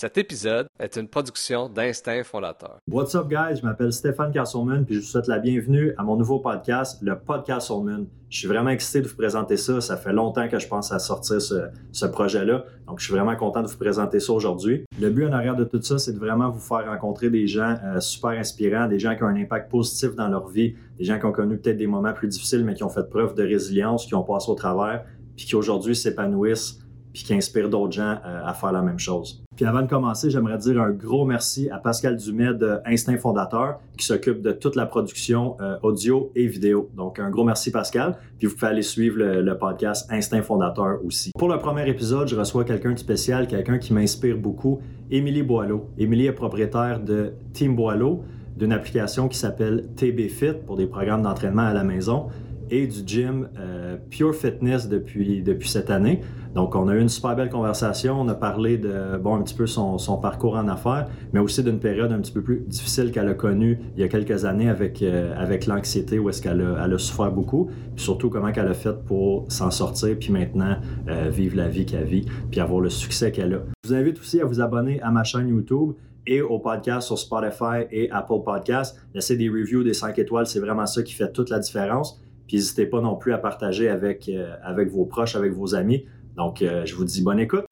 Cet épisode est une production d'Instinct Fondateur. What's up, guys? Je m'appelle Stéphane Castleman puis je vous souhaite la bienvenue à mon nouveau podcast, le Podcast Soulman. Je suis vraiment excité de vous présenter ça. Ça fait longtemps que je pense à sortir ce, projet-là. Donc, je suis vraiment content de vous présenter ça aujourd'hui. Le but en arrière de tout ça, c'est de vraiment vous faire rencontrer des gens euh, super inspirants, des gens qui ont un impact positif dans leur vie, des gens qui ont connu peut-être des moments plus difficiles, mais qui ont fait preuve de résilience, qui ont passé au travers, puis qui aujourd'hui s'épanouissent puis qui inspire d'autres gens euh, à faire la même chose. Puis avant de commencer, j'aimerais dire un gros merci à Pascal Dumais de Instinct Fondateur qui s'occupe de toute la production euh, audio et vidéo. Donc un gros merci Pascal. Puis vous pouvez aller suivre le, podcast Instinct Fondateur aussi. Pour le premier épisode, je reçois quelqu'un de spécial, quelqu'un qui m'inspire beaucoup, Émilie Boileau. Émilie est propriétaire de Team Boileau, d'une application qui s'appelle TB Fit pour des programmes d'entraînement à la maison et du gym euh, Pure Fitness depuis, depuis cette année. Donc, on a eu une super belle conversation. On a parlé de, bon, un petit peu son, son parcours en affaires, mais aussi d'une période un petit peu plus difficile qu'elle a connue il y a quelques années avec, euh, avec l'anxiété, où est-ce qu'elle a, elle a souffert beaucoup, puis surtout comment qu'elle a fait pour s'en sortir, puis maintenant euh, vivre la vie qu'elle vit, puis avoir le succès qu'elle a. Je vous invite aussi à vous abonner à ma chaîne YouTube et au podcast sur Spotify et Apple Podcasts. Laissez des reviews, des 5 étoiles, c'est vraiment ça qui fait toute la différence. Puis n'hésitez pas non plus à partager avec, euh, avec vos proches, avec vos amis. Donc, euh, je vous dis bonne écoute.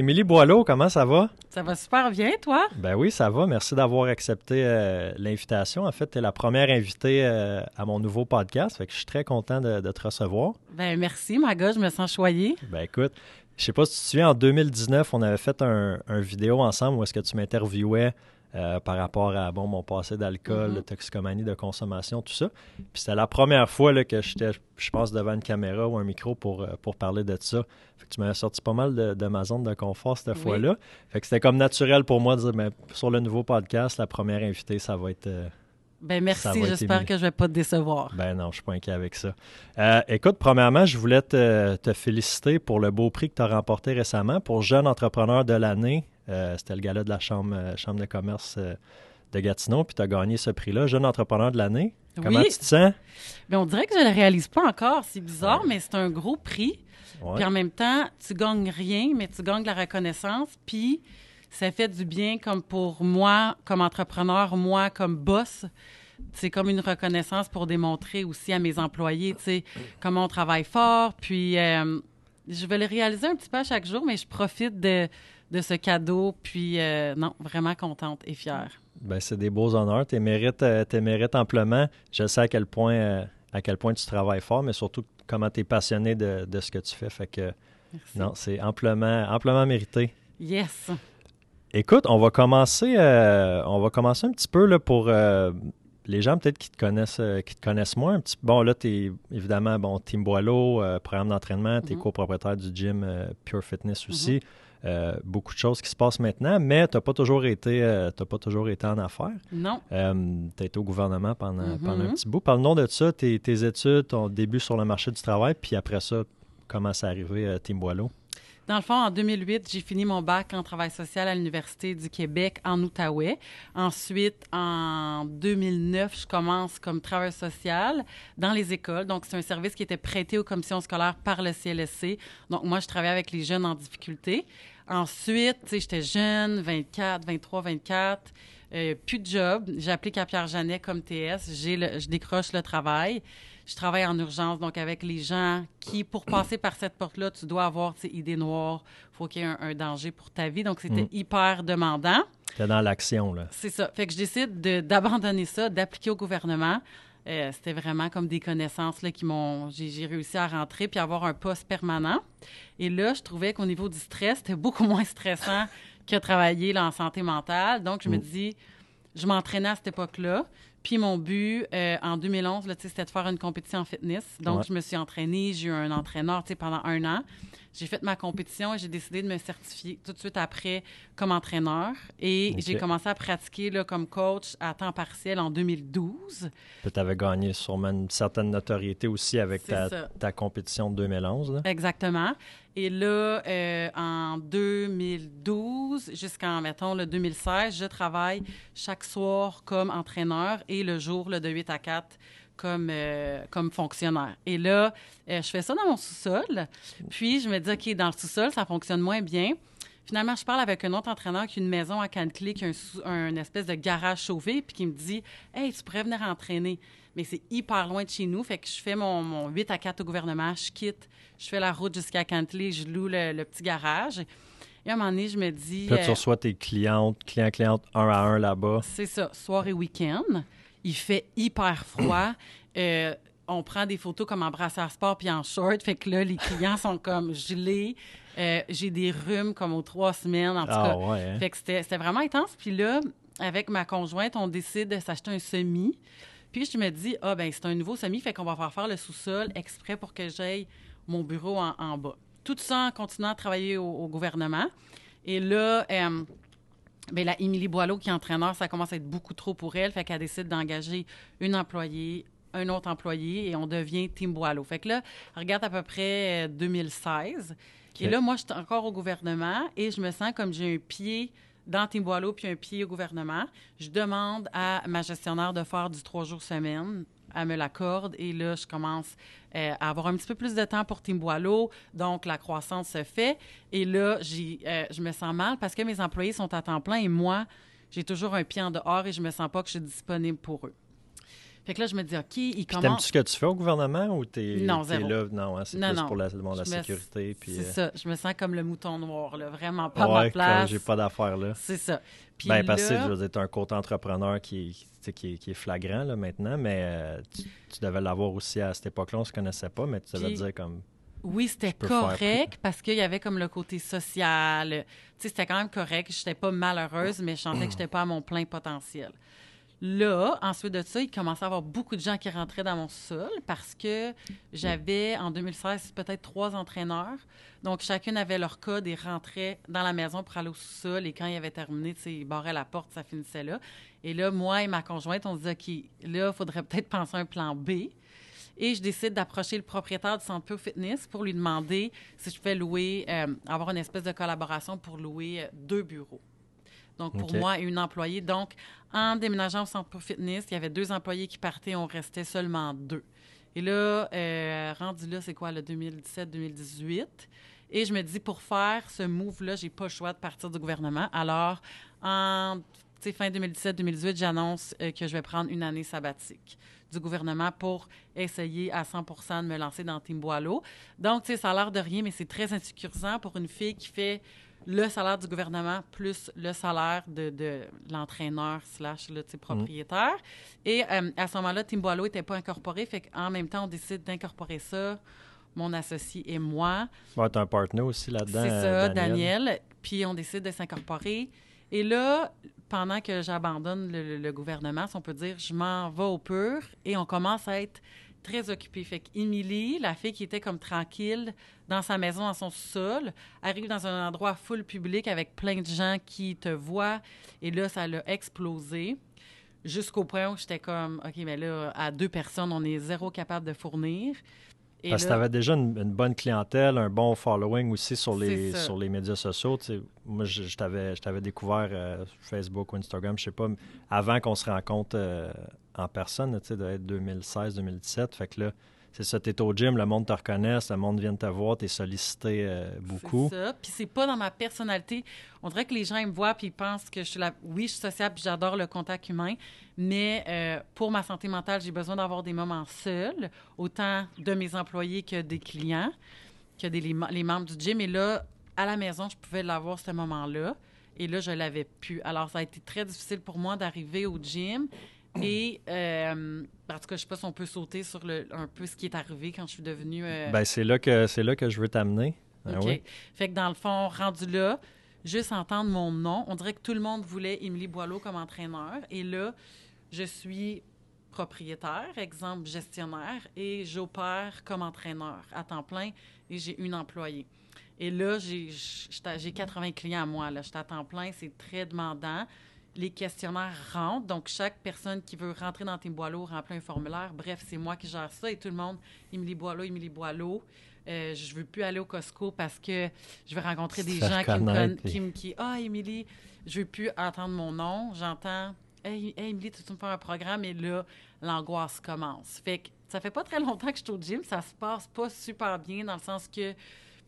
Émilie Boileau, comment ça va? Ça va super bien, toi? Ben oui, ça va. Merci d'avoir accepté euh, l'invitation. En fait, tu es la première invitée euh, à mon nouveau podcast. Fait que je suis très content de, te recevoir. Ben merci, ma gars, je me sens choyée. Ben écoute, je sais pas si tu te souviens, en 2019, on avait fait un, un vidéo ensemble où est-ce que tu m'interviewais euh, par rapport à bon, mon passé d'alcool, de mm-hmm. toxicomanie, de consommation, tout ça. Puis c'était la première fois là, que j'étais, je pense, devant une caméra ou un micro pour, euh, pour parler de ça. Fait que tu m'avais sorti pas mal de, ma zone de confort cette fois-là. Fait que c'était comme naturel pour moi de dire, mais ben, sur le nouveau podcast, la première invitée, ça va être... Euh, ben merci, j'espère que je vais pas te décevoir. Ben non, je suis pas inquiet avec ça. écoute, premièrement, je voulais te, te, féliciter pour le beau prix que tu as remporté récemment pour Jeune Entrepreneur de l'année c'était le gala de la Chambre, euh, chambre de commerce euh, de Gatineau, puis tu as gagné ce prix-là, jeune entrepreneur de l'année. Comment tu te sens? Bien, on dirait que je ne le réalise pas encore. C'est bizarre, mais c'est un gros prix. Puis en même temps, tu gagnes rien, mais tu gagnes la reconnaissance. Puis ça fait du bien comme pour moi, comme entrepreneur, moi, comme boss. C'est comme une reconnaissance pour démontrer aussi à mes employés, tu sais, comment on travaille fort. Puis je vais le réaliser un petit peu à chaque jour, mais je profite de de ce cadeau. Puis, euh, non, vraiment contente et fière. Ben, c'est des beaux honneurs. Tu mérites, euh, mérites amplement. Je sais à quel point, euh, à quel point tu travailles fort, mais surtout comment tu es passionné de, de, ce que tu fais. Fait que, non, c'est amplement, amplement mérité. Yes. Écoute, on va commencer, on va commencer un petit peu là, pour les gens peut-être qui te connaissent qui te connaissent moins un petit bon là tu es évidemment bon Team Boileau programme d'entraînement tu es mm-hmm. copropriétaire du gym Pure Fitness aussi mm-hmm. Euh, beaucoup de choses qui se passent maintenant, mais tu n'as pas, toujours été, euh, pas toujours été en affaires. Non. Euh, tu as été au gouvernement pendant, mm-hmm. pendant un petit bout. Parle-nous de ça, tes, tes, études, ton début sur le marché du travail, puis après ça, comment c'est arrivé à Team Boileau? Dans le fond, en 2008, j'ai fini mon bac en travail social à l'Université du Québec en Outaouais. Ensuite, en 2009, je commence comme travailleur social dans les écoles. Donc, c'est un service qui était prêté aux commissions scolaires par le CLSC. Donc, moi, je travaillais avec les jeunes en difficulté. Ensuite, j'étais jeune, 24, 23, 24. plus de job. J'applique à Pierre Janet comme TS. je décroche le travail je travaille en urgence, donc avec les gens qui, pour passer par cette porte-là, tu dois avoir tes idées noires, il faut qu'il y ait un, danger pour ta vie. Donc, c'était mm. hyper demandant. C'était dans l'action, là. C'est ça. Fait que je décide d'abandonner ça, d'appliquer au gouvernement. Euh, c'était vraiment comme des connaissances là, qui m'ont. J'ai réussi à rentrer puis avoir un poste permanent. Et là, je trouvais qu'au niveau du stress, c'était beaucoup moins stressant que travailler là, en santé mentale. Donc, je me mm. dis, je m'entraînais à cette époque-là. Puis mon but euh, en 2011, là, tu sais, c'était de faire une compétition en fitness. Donc, Ouais. je me suis entraînée. J'ai eu un entraîneur pendant un an. J'ai fait ma compétition et j'ai décidé de me certifier tout de suite après comme entraîneur. Et j'ai commencé à pratiquer là, comme coach à temps partiel en 2012. Puis tu avais gagné sûrement une certaine notoriété aussi avec ta, compétition de 2011. là. Exactement. Et là, euh, en 2012 jusqu'en, mettons, le 2016, je travaille chaque soir comme entraîneur et le jour là, de 8 à 4 comme, euh, comme fonctionnaire. Et là, euh, je fais ça dans mon sous-sol. Puis, je me dis, OK, dans le sous-sol, ça fonctionne moins bien. Finalement, je parle avec un autre entraîneur qui a une maison à Caneclé, qui a un, un espèce de garage chauffé, puis qui me dit Hey, tu pourrais venir entraîner. Mais c'est hyper loin de chez nous. Fait que je fais mon, mon 8 à 4 au gouvernement, je quitte, je fais la route jusqu'à Cantley, je loue le, le petit garage. Et à un moment donné, je me dis. Puis là, tu euh, reçois tes clientes, clients, clientes un à un là-bas. c'est ça, soir et week-end. Il fait hyper froid. Euh, on prend des photos comme en brassard sport puis en short. Fait que là, les clients sont comme gelés. Euh, J'ai des rhumes comme aux trois semaines. En tout Ah cas, ouais. hein? fait que c'était vraiment intense. Puis là, avec ma conjointe, on décide de s'acheter un semi. Puis je me dis, ah ben c'est un nouveau semi, fait qu'on va faire faire le sous-sol exprès pour que j'aille mon bureau en, en bas. Tout ça en continuant à travailler au, au gouvernement. Et là, euh, ben, la Émilie Boileau, qui est entraîneur, ça commence à être beaucoup trop pour elle. Fait qu'elle décide d'engager une employée, un autre employé, et on devient Team Boileau. Fait que là, regarde à peu près euh, 2016. Et là, moi, je suis encore au gouvernement et je me sens comme j'ai un pied dans Team Boileau puis un pied au gouvernement. Je demande à ma gestionnaire de faire du trois jours semaine. Elle me l'accorde et là, je commence euh, à avoir un petit peu plus de temps pour Team Boileau. Donc, la croissance se fait. Et là, euh, je me sens mal parce que mes employés sont à temps plein et moi, j'ai toujours un pied en dehors et je me sens pas que je suis disponible pour eux. Fait que là, je me dis, OK, ils Puis commencent... t'aimes-tu ce que tu fais au gouvernement ou t'es Non, t'es là? Non, hein, c'est Non, plus non. pour la, bon, la sécurité. Puis, C'est euh, ça. Je me sens comme le mouton noir, là. Vraiment pas ouais, ma place. j'ai pas d'affaires là. C'est ça. Puis Ben, parce que là- je veux dire, t'as un côté entrepreneur qui, qui, est, qui est flagrant là, maintenant, mais euh, tu, tu devais l'avoir aussi à cette époque-là, on se connaissait pas, mais tu devais Puis- dire comme. Oui, c'était correct parce qu'il y avait comme le côté social. Tu sais, c'était quand même correct. Je n'étais pas malheureuse, mais je sentais que je n'étais pas à mon plein potentiel. Là, ensuite de ça, il commençait à avoir beaucoup de gens qui rentraient dans mon sol parce que j'avais, en 2016, peut-être trois entraîneurs. Donc, chacune avait leur code et rentrait dans la maison pour aller au sous-sol. Et quand il avait terminé, ils barraient la porte, ça finissait là. Et là, moi et ma conjointe, on se dit, OK, là, il faudrait peut-être penser à un plan B. Et je décide d'approcher le propriétaire du Centre Pure Fitness pour lui demander si je pouvais louer, euh, avoir une espèce de collaboration pour louer euh, deux bureaux. Donc, pour moi et une employée. Donc, en déménageant au Centre Pure Fitness, il y avait deux employés qui partaient, on restait seulement deux. Et là, euh, rendu là, c'est quoi, le 2017-2018? Et je me dis, pour faire ce move-là, j'ai pas le choix de partir du gouvernement. Alors, en fin 2017-2018, j'annonce euh, que je vais prendre une année sabbatique du gouvernement pour essayer à 100% de me lancer dans Team Boileau. Donc, tu sais, ça a l'air de rien, mais c'est très insécurisant pour une fille qui fait le salaire du gouvernement plus le salaire de, de l'entraîneur slash le sais, propriétaire. Et euh, à ce moment-là, Boileau n'était pas incorporé. Fait qu'en même temps, on décide d'incorporer ça, mon associé et moi. Ouais, t'as un partenaire aussi là-dedans. C'est ça, Daniel. Puis on décide de s'incorporer. Et là, pendant que j'abandonne le, le- le gouvernement, si on peut dire, je m'en vais au pur et on commence à être très occupé. Fait qu'Émilie, la fille qui était comme tranquille dans sa maison, dans son sol, arrive dans un endroit full public avec plein de gens qui te voient. Et là, ça l'a explosé jusqu'au point où j'étais comme, OK, mais là, à deux personnes, on est zéro capable de fournir. Et Parce que tu avais déjà une, une bonne clientèle, un bon following aussi sur les, sur les médias sociaux. Tu sais, moi, je, je t'avais découvert euh, Facebook ou Instagram, je sais pas, avant qu'on se rencontre euh, en personne, tu sais, de être 2016-2017. Fait que là, c'est ça, tu es au gym, le monde te reconnaît, le monde vient te voir, tu es sollicité euh, beaucoup. C'est ça. Puis c'est pas dans ma personnalité. On dirait que les gens ils me voient puis ils pensent que je suis la. Oui, je suis sociable puis j'adore le contact humain, mais euh, pour ma santé mentale, j'ai besoin d'avoir des moments seuls, autant de mes employés que des clients, que des, les membres du gym. Et là, à la maison, je pouvais l'avoir ce moment-là. Et là, je l'avais plus. Alors, ça a été très difficile pour moi d'arriver au gym. Et, euh, en tout cas, je sais pas si on peut sauter sur le, un peu ce qui est arrivé quand je suis devenue. euh, Ben, c'est là, que, c'est là que je veux t'amener. Ah OK. oui? Fait que dans le fond, rendu là, juste entendre mon nom, on dirait que tout le monde voulait Émilie Boileau comme entraîneur. Et là, je suis propriétaire, exemple gestionnaire, et j'opère comme entraîneur à temps plein et j'ai une employée. Et là, j'ai j'ai 80 clients à moi. Là. Je suis à temps plein, c'est très demandant. Les questionnaires rentrent, donc chaque personne qui veut rentrer dans Team Boileau remplit un formulaire. Bref, c'est moi qui gère ça et tout le monde, Émilie Boileau, Émilie Boileau. Euh, je veux plus aller au Costco parce que je vais rencontrer des gens qui me connaissent, qui me qui ah Émilie, je veux plus entendre mon nom, j'entends hey, hey Émilie, tu veux me faire un programme et là l'angoisse commence. Fait que ça fait pas très longtemps que je suis au gym, ça se passe pas super bien dans le sens que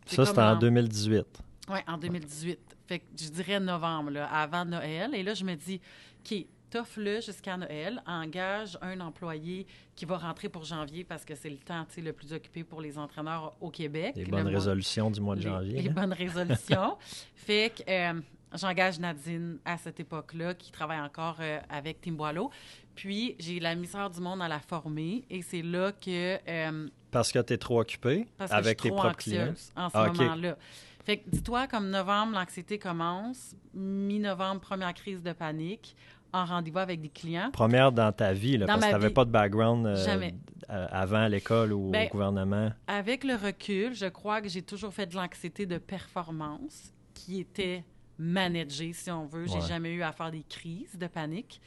ça c'était en 2018. Oui, en 2018. Fait que je dirais novembre, là, avant Noël. Et là, je me dis, OK, t'offre-le jusqu'à Noël, engage un employé qui va rentrer pour janvier parce que c'est le temps le plus occupé pour les entraîneurs au Québec. Les bonnes résolutions du mois de janvier. Les, bonnes résolutions. fait que euh, j'engage Nadine à cette époque-là, qui travaille encore euh, avec Tim Boileau. Puis, j'ai la misère du monde à la former et c'est là que... Euh, parce que tu es trop occupé avec tes propres clients? en ce ah, moment-là. Fait que dis-toi, comme novembre, l'anxiété commence. Mi-novembre, première crise de panique en rendez-vous avec des clients. Première dans ta vie, là, parce que tu n'avais pas de background euh, avant l'école ou au ben, gouvernement. Avec le recul, je crois que j'ai toujours fait de l'anxiété de performance qui était managée, si on veut. J'ai jamais eu à faire des crises de panique.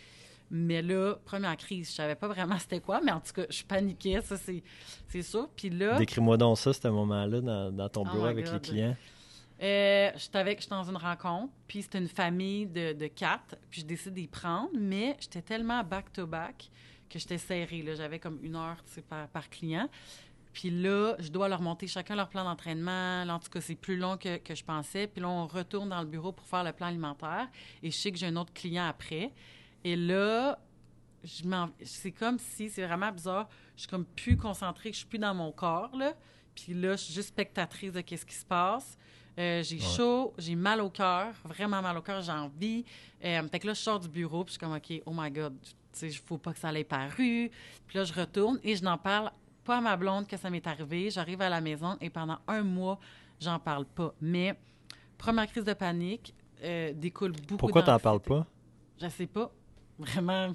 Mais là, première crise, je savais pas vraiment c'était quoi, mais en tout cas, je paniquais, ça c'est sûr. Puis là... Décris-moi donc ça, ce moment-là, dans, ton oh bureau avec les clients. Euh, j'étais dans une rencontre, puis c'était une famille de, quatre, puis je décide d'y prendre, mais j'étais tellement back-to-back que j'étais serrée. J'avais comme une heure par, par client. Puis là, je dois leur monter chacun leur plan d'entraînement. En tout cas, c'est plus long que, que, je pensais. Puis là, on retourne dans le bureau pour faire le plan alimentaire. Et je sais que j'ai un autre client après. Et là, c'est comme si, c'est vraiment bizarre, je suis comme plus concentrée, je suis plus dans mon corps, là. Puis là, je suis juste spectatrice de qu'est-ce qui se passe. Euh, j'ai chaud, j'ai mal au cœur, vraiment mal au cœur, j'ai envie. Euh, fait que là, je sors du bureau, puis je suis comme, OK, oh my God, tu sais, il faut pas que ça aille paru. Puis là, je retourne et je n'en parle pas à ma blonde que ça m'est arrivé. J'arrive à la maison et pendant un mois, j'en parle pas. Mais première crise de panique euh, découle beaucoup Pourquoi t'en parles pas? Je sais pas. Vraiment.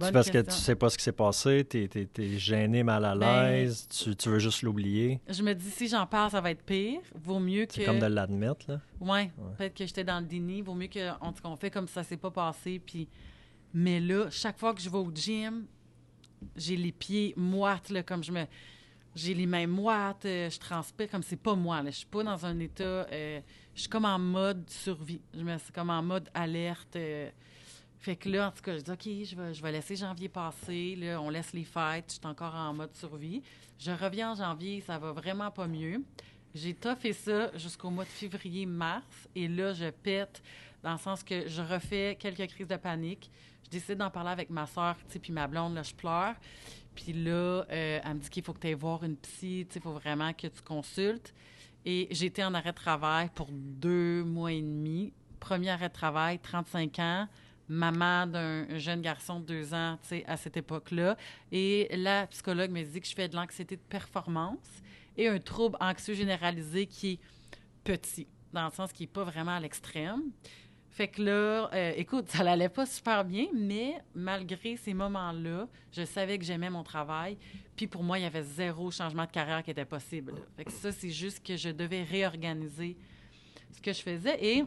C'est parce que tu sais pas ce qui s'est passé, tu es, gêné, mal à ben, l'aise, tu, veux juste l'oublier. Je me dis, si j'en parle, ça va être pire. Vaut mieux que. C'est comme de l'admettre, là. Oui, ouais. peut-être que j'étais dans le déni. Vaut mieux qu'on fait comme ça s'est pas passé. Puis... Mais là, chaque fois que je vais au gym, j'ai les pieds moites, là, comme je me. J'ai les mains moites, euh, je transpire comme c'est pas moi. Là. Je suis pas dans un état. Euh, je suis comme en mode survie. Je me suis comme en mode alerte. Euh, fait que là, en tout cas, je dis, OK, je vais, laisser janvier passer. Là, on laisse les fêtes. Je suis encore en mode survie. Je reviens en janvier, ça va vraiment pas mieux. J'ai fait ça jusqu'au mois de février-mars. Et là, je pète dans le sens que je refais quelques crises de panique. Je décide d'en parler avec ma soeur, puis ma blonde, là, je pleure. Puis là, euh, elle me dit qu'il faut que tu ailles voir une psy, il faut vraiment que tu consultes. Et j'étais en arrêt de travail pour deux mois et demi. Premier arrêt de travail, 35 ans maman d'un jeune garçon de deux ans, à cette époque-là. Et la psychologue me dit que je fais de l'anxiété de performance et un trouble anxieux généralisé qui est petit, dans le sens qui n'est pas vraiment à l'extrême. Fait que là, euh, écoute, ça n'allait pas super bien, mais malgré ces moments-là, je savais que j'aimais mon travail. Puis pour moi, il y avait zéro changement de carrière qui était possible. Fait que ça, c'est juste que je devais réorganiser ce que je faisais. Et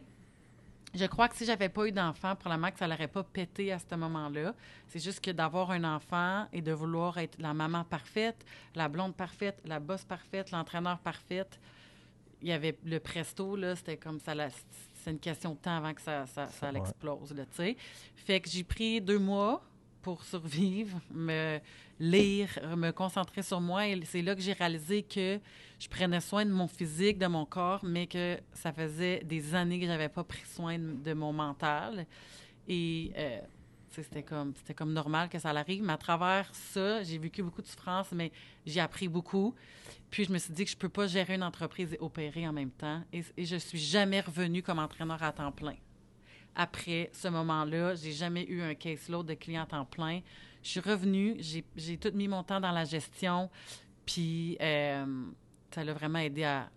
je crois que si j'avais pas eu d'enfant, probablement que ça l'aurait pas pété à ce moment-là. C'est juste que d'avoir un enfant et de vouloir être la maman parfaite, la blonde parfaite, la bosse parfaite, l'entraîneur parfaite, il y avait le presto, là, c'était comme ça, c'est une question de temps avant que ça, ça, ça l'explose, tu sais. Fait que j'ai pris deux mois pour survivre, me lire, me concentrer sur moi. Et c'est là que j'ai réalisé que je prenais soin de mon physique, de mon corps, mais que ça faisait des années que j'avais pas pris soin de, mon mental. Et euh, c'était comme comme normal que ça arrive. Mais à travers ça, j'ai vécu beaucoup de souffrance, mais j'ai appris beaucoup. Puis je me suis dit que je peux pas gérer une entreprise et opérer en même temps. Et, et je suis jamais revenue comme entraîneur à temps plein après ce moment-là. J'ai jamais eu un caseload de clients en plein. Je suis revenue, j'ai tout mis mon temps dans la gestion, puis euh, ça l'a vraiment aidé à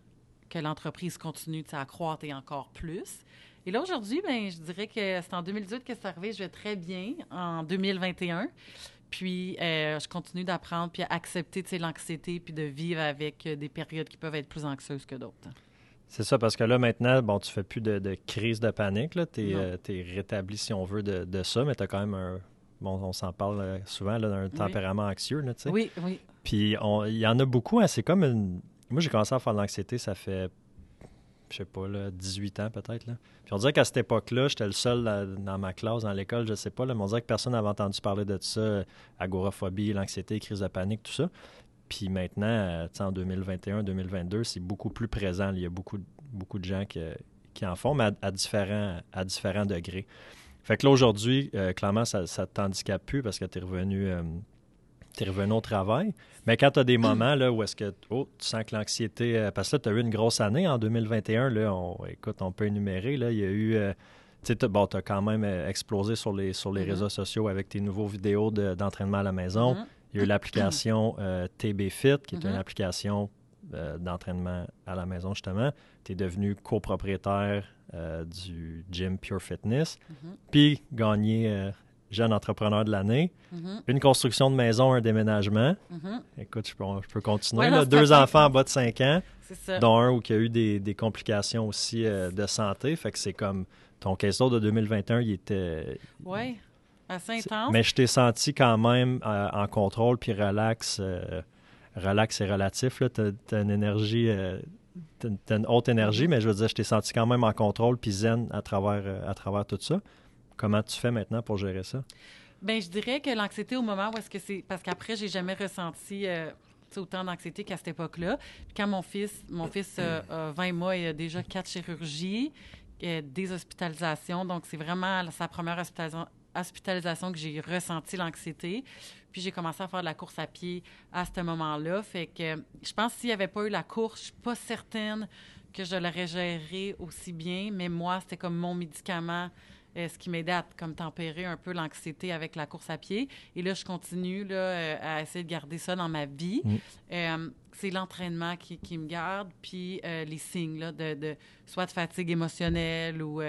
que l'entreprise continue à croître et encore plus. Et là, aujourd'hui, ben, je dirais que c'est en 2018 que c'est arrivé. Je vais très bien en 2021. Puis, euh, je continue d'apprendre, puis à accepter l'anxiété, puis de vivre avec euh, des périodes qui peuvent être plus anxieuses que d'autres. C'est ça, parce que là, maintenant, bon, tu fais plus de, crise de panique. Tu es, euh, rétabli, si on veut, de, ça, mais tu as quand même un. Bon, on s'en parle souvent, d'un tempérament anxieux. Là, oui, oui. Puis, il y en a beaucoup. Hein, c'est comme une. Moi, j'ai commencé à faire de l'anxiété, ça fait je sais pas, là, 18 ans peut-être. Puis on dirait qu'à cette époque-là, j'étais le seul dans ma classe, dans l'école, je sais pas, là, mais on dirait que personne n'avait entendu parler de ça, agoraphobie, l'anxiété, crise de panique, tout ça. Puis maintenant, euh, en 2021, 2022, c'est beaucoup plus présent. Il y a beaucoup, beaucoup de gens qui, en font, mais à, différents, à différents degrés. Fait que là, aujourd'hui, euh, clairement, ça ne t'handicape plus parce que tu es revenu euh, tu es revenu au travail. Mais quand tu as des moments là, où est-ce que oh, tu sens que l'anxiété. Euh, parce que là, tu as eu une grosse année en 2021. Là, on, écoute, on peut énumérer. Là, il y a eu. Euh, tu bon, as quand même explosé sur les, sur les mm-hmm. réseaux sociaux avec tes nouveaux vidéos d'entraînement à la maison. Mm-hmm. Il y a eu l'application TB Fit, qui est une mm-hmm. application d'entraînement à la maison, justement. Tu es devenu copropriétaire du gym Pure Fitness, puis gagné jeune entrepreneur de l'année. Mm-hmm. Une construction de maison, un déménagement. Mm-hmm. Écoute, je peux, continuer. deux enfants en bas de 5 ans, dont un où il y a eu des, complications aussi euh, de santé. Fait que c'est comme ton caisse de 2021, il était. Oui, assez intense? Mais je t'ai senti quand même euh, en contrôle puis relax. Euh, relax et relatif. Tu as, une énergie. T'as une haute énergie, mais je veux dire, je t'ai senti quand même en contrôle puis zen à travers, à travers tout ça. Comment tu fais maintenant pour gérer ça? Bien, je dirais que l'anxiété au moment où est-ce que c'est. Parce qu'après, j'ai jamais ressenti euh, autant d'anxiété qu'à cette époque-là. quand mon fils, mon fils a 20 mois, il a déjà quatre chirurgies, des hospitalisations. Donc, c'est vraiment sa première hospitalisation, que j'ai ressenti l'anxiété. Puis j'ai commencé à faire de la course à pied à ce moment-là. Fait que je pense que s'il n'y avait pas eu la course, je suis pas certaine que je l'aurais géré aussi bien. Mais moi, c'était comme mon médicament euh, ce qui m'aidait à comme tempérer un peu l'anxiété avec la course à pied. Et là, je continue là, euh, à essayer de garder ça dans ma vie. Mm. Euh, c'est l'entraînement qui, qui, me garde, puis les signes là, de, de, soit de fatigue émotionnelle ou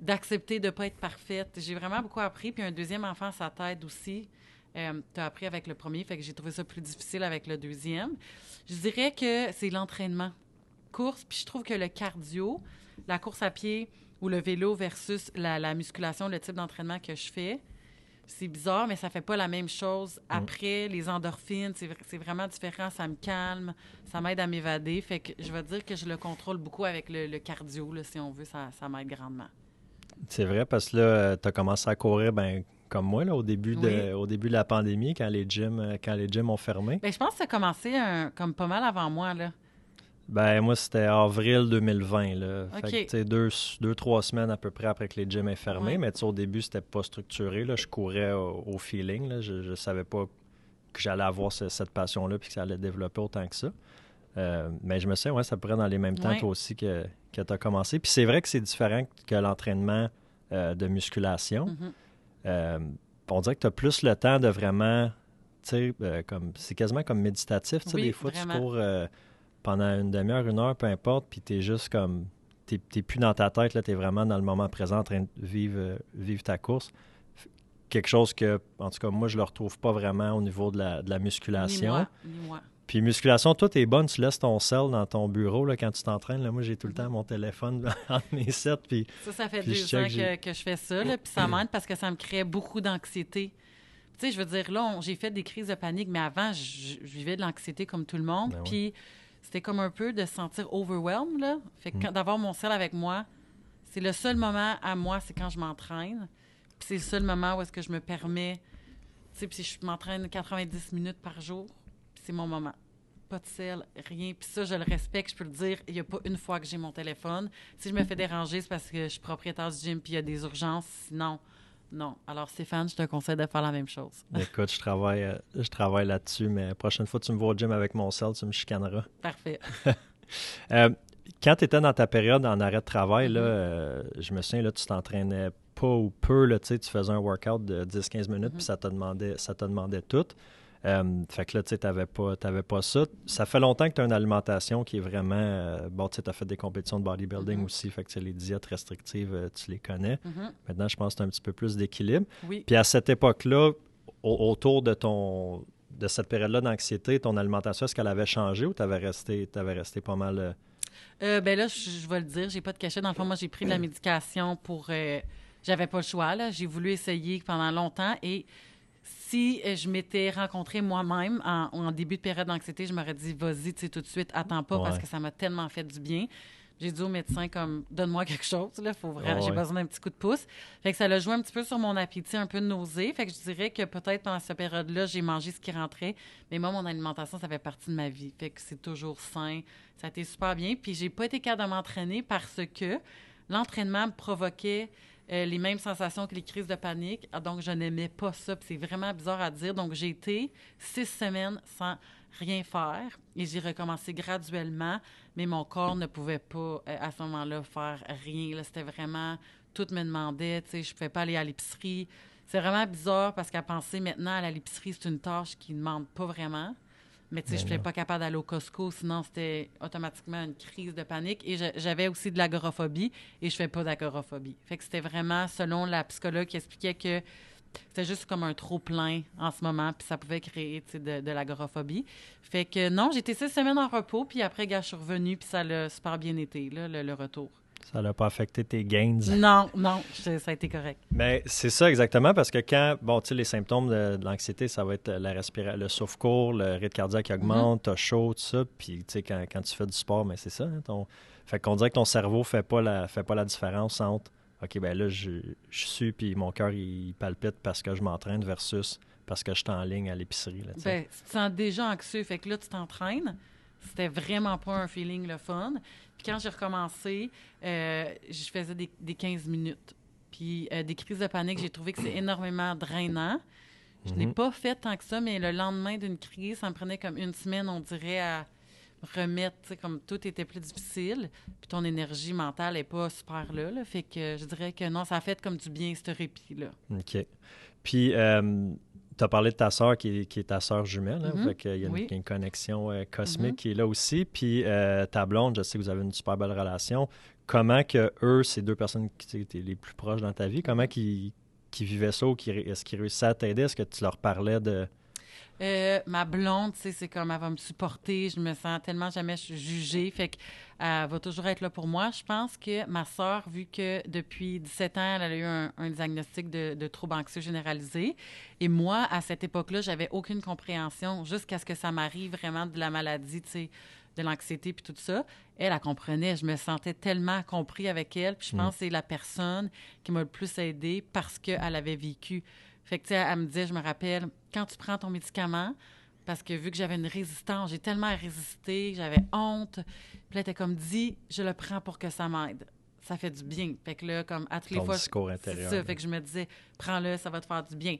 d'accepter de ne pas être parfaite. J'ai vraiment beaucoup appris. Puis un deuxième enfant, ça t'aide aussi. Euh, tu as appris avec le premier, fait que j'ai trouvé ça plus difficile avec le deuxième. Je dirais que c'est l'entraînement. Course, puis je trouve que le cardio, la course à pied, ou le vélo versus la, musculation, le type d'entraînement que je fais. C'est bizarre, mais ça fait pas la même chose. Mm. Après, les endorphines, c'est vraiment différent. Ça me calme, ça m'aide à m'évader. Fait que je vais dire que je le contrôle beaucoup avec le, cardio, là, si on veut, ça, ça m'aide grandement. C'est vrai, parce que là, tu as commencé à courir, ben, comme moi, là, au, début de, au début de la pandémie, quand les gyms, quand les gyms ont fermé. Bien, je pense que ça a commencé comme pas mal avant moi. Là. Ben, moi, c'était avril 2020. Là. Fait deux, deux, trois semaines à peu près après que les gyms aient fermé. Mais au début, c'était pas structuré. Là. Je courais au, feeling. Là. Je, ne savais pas que j'allais avoir cette passion-là puis que ça allait développer autant que ça. Euh, mais je me sais, ouais, ça pourrait dans les mêmes temps, toi aussi, que, que tu as commencé. Puis c'est vrai que c'est différent que l'entraînement euh, de musculation. Mm-hmm. Euh, on dirait que tu as plus le temps de vraiment, tu sais, comme, c'est quasiment comme méditatif. des fois, tu cours pendant une demi-heure, une heure, peu importe, puis t'es juste comme. T'es plus dans ta tête, là, t'es vraiment dans le moment présent en train de vivre, vivre ta course. Quelque chose que, en tout cas, moi, je le retrouve pas vraiment au niveau de la, de la musculation. Puis musculation, toi, t'es bonne, tu laisses ton sel dans ton bureau là, quand tu t'entraînes. Moi, j'ai tout le temps mon téléphone entre mes sets. Puis, ça, ça fait deux ans que, que, je fais ça. puis ça m'aide parce que ça me crée beaucoup d'anxiété. Tu sais, je veux dire, là, j'ai fait des crises de panique, mais avant, je, vivais de l'anxiété comme tout le monde. Ben puis c'était comme un peu de se sentir overwhelmed, là. Fait que mm. d'avoir mon sel avec moi, c'est le seul moment à moi, c'est quand je m'entraîne. Puis c'est le seul moment où est-ce que je me permets, tu sais, puis je m'entraîne 90 minutes par jour, c'est mon moment. Pas de sel, rien. Puis ça, je le respecte, je peux le dire. Il n'y a pas une fois que j'ai mon téléphone. Si je me fais déranger, c'est parce que je suis propriétaire du gym puis il y a des urgences. Sinon, non. Alors, Stéphane, je te conseille de faire la même chose. Écoute, je travaille, euh, je travaille là-dessus, mais la prochaine fois que tu me vois au gym avec mon sel, tu me chicaneras. Parfait. Euh, quand tu étais dans ta période en arrêt de travail, là, mm-hmm. euh, je me souviens, là, tu t'entraînais pas ou peu, là, tu faisais un workout de 10-15 minutes, puis mm-hmm. ça te demandait, ça te demandait tout. Euh, fait que là, tu sais, t'avais pas, pas ça. Ça fait longtemps que tu as une alimentation qui est vraiment... Euh, bon, tu sais, as fait des compétitions de bodybuilding mm-hmm. aussi, fait que les diètes restrictives, euh, tu les connais. Mm-hmm. Maintenant, je pense que tu un petit peu plus d'équilibre. Puis à cette époque-là, autour de ton de cette période-là d'anxiété, ton alimentation, est-ce qu'elle avait changé ou tu avais resté, avais resté pas mal. Euh? ben là, je, vais le dire, j'ai pas de cachet. Dans le fond, moi, j'ai pris de la médication pour. Euh, j'avais pas le choix, là. J'ai voulu essayer pendant longtemps et si euh, je m'étais rencontrée moi-même en, début de période d'anxiété, je m'aurais dit, vas-y, tu sais, tout de suite, attends pas parce que ça m'a tellement fait du bien. J'ai dit au médecin, comme, donne-moi quelque chose, là, faut vraiment, j'ai besoin d'un petit coup de pouce. Fait que ça l'a joué un petit peu sur mon appétit, un peu de nausée. Fait que je dirais que peut-être pendant cette période-là, j'ai mangé ce qui rentrait. Mais moi, mon alimentation, ça fait partie de ma vie. Fait que c'est toujours sain. Ça a été super bien. Puis j'ai pas été capable de m'entraîner parce que l'entraînement me provoquait euh, les mêmes sensations que les crises de panique. Ah, donc, je n'aimais pas ça. C'est vraiment bizarre à dire. Donc, j'ai été six semaines sans rien faire et j'ai recommencé graduellement, mais mon corps ne pouvait pas, euh, à ce moment-là, faire rien. C'était vraiment... Tout me demandait, tu sais, je ne pouvais pas aller à l'épicerie. C'est vraiment bizarre parce qu'à penser maintenant à l'épicerie, c'est une tâche qui ne demande pas vraiment. Mais tu sais, je n'étais pas capable d'aller au Costco, sinon c'était automatiquement une crise de panique. Et j'avais aussi de l'agoraphobie et je fais pas d'agoraphobie. Fait que c'était vraiment, selon la psychologue qui expliquait que c'était juste comme un trop plein en ce moment, puis ça pouvait créer de, de l'agoraphobie. Fait que non, j'étais six semaines en repos, puis après, gars, je suis revenue, puis ça a super bien été, là, le retour. Ça n'a pas affecté tes gains. Non, non, ça a été correct. Mais c'est ça exactement parce que quand, bon, tu sais, les symptômes de, l'anxiété, ça va être la respiration, le souffle-court, le rythme cardiaque qui augmente, tu as chaud, tout ça. Puis, tu sais, quand, tu fais du sport, mais c'est ça. Hein, ton... Fait qu'on dirait que ton cerveau ne fait, pas la, fait pas la différence entre, OK, ben là, je, je suis, puis mon cœur, il palpite parce que je m'entraîne versus parce que je suis en ligne à l'épicerie. Ben, tu te sens déjà anxieux, fait que là, tu t'entraînes. C'était vraiment pas un feeling le fun. Puis quand j'ai recommencé, euh, je faisais des, des, 15 minutes. Puis euh, des crises de panique, j'ai trouvé que c'est énormément drainant. Je n'ai mhm. pas fait tant que ça, mais le lendemain d'une crise, ça me prenait comme une semaine, on dirait, à remettre, comme tout était plus difficile, puis ton énergie mentale n'est pas super là, là, Fait que je dirais que non, ça a fait comme du bien, ce répit-là. OK. Puis, euh, tu as parlé de ta sœur qui, est ta sœur jumelle. Mm-hmm. Il y a une, connexion euh, cosmique mm-hmm. qui est là aussi. Puis euh, ta blonde, je sais que vous avez une super belle relation. Comment que eux, ces deux personnes qui étaient les plus proches dans ta vie, comment qu'ils vivaient ça ou est-ce qu'ils réussissaient à t'aider? Est-ce que tu leur parlais de, euh, ma blonde, c'est comme elle va me supporter. Je me sens tellement jamais jugée. Fait qu'elle va toujours être là pour moi. Je pense que ma sœur, vu que depuis 17 ans, elle a eu un, diagnostic de, de, trouble anxieux généralisé. Et moi, à cette époque-là, j'avais aucune compréhension jusqu'à ce que ça m'arrive vraiment de la maladie, tu sais, de l'anxiété puis tout ça. Elle, elle comprenait. Je me sentais tellement compris avec elle. Puis je pense que c'est la personne qui m'a le plus aidée parce qu'elle avait vécu. Fait que, tu sais, elle me disait, je me rappelle, quand tu prends ton médicament, parce que vu que j'avais une résistance, j'ai tellement résisté, j'avais honte. Puis là, elle était comme, dit, je le prends pour que ça m'aide. Ça fait du bien. Fait que là, comme à toutes les fois. C'est ça. Fait que je me disais, prends-le, ça va te faire du bien.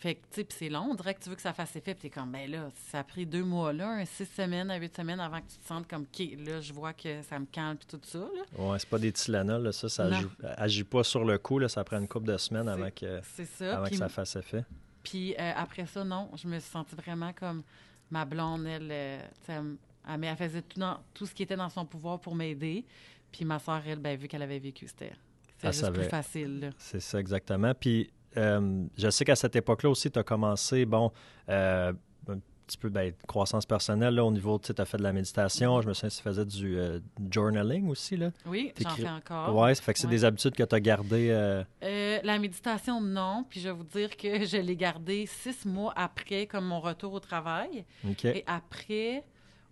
Fait que, tu sais, c'est long. On dirait que tu veux que ça fasse effet. Puis t'es comme, ben là, ça a pris deux mois, là, six semaines à huit semaines avant que tu te sentes comme, OK, là, je vois que ça me calme, puis tout ça, là. Ouais, c'est pas des Tylenol, là. Ça, ça agit, pas sur le coup, là. Ça prend une couple de semaines avant que ça, avant que ça fasse effet. Puis euh, après ça, non, je me suis sentie vraiment comme ma blonde, elle, euh, elle, elle, faisait tout, tout ce qui était dans son pouvoir pour m'aider. Puis ma soeur, elle, ben, vu qu'elle avait vécu, c'était juste plus facile. C'est ça, exactement. Puis euh, je sais qu'à cette époque-là aussi, tu as commencé, bon, euh, un petit peu ben, croissance personnelle là, au niveau, tu as fait de la méditation. Je me souviens que tu faisais du euh, journaling aussi. Là. Oui, j'en fais encore. Oui, ça fait que c'est des habitudes que tu as gardées. la méditation, non. Puis je vais vous dire que je l'ai gardée six mois après, comme mon retour au travail. Et après,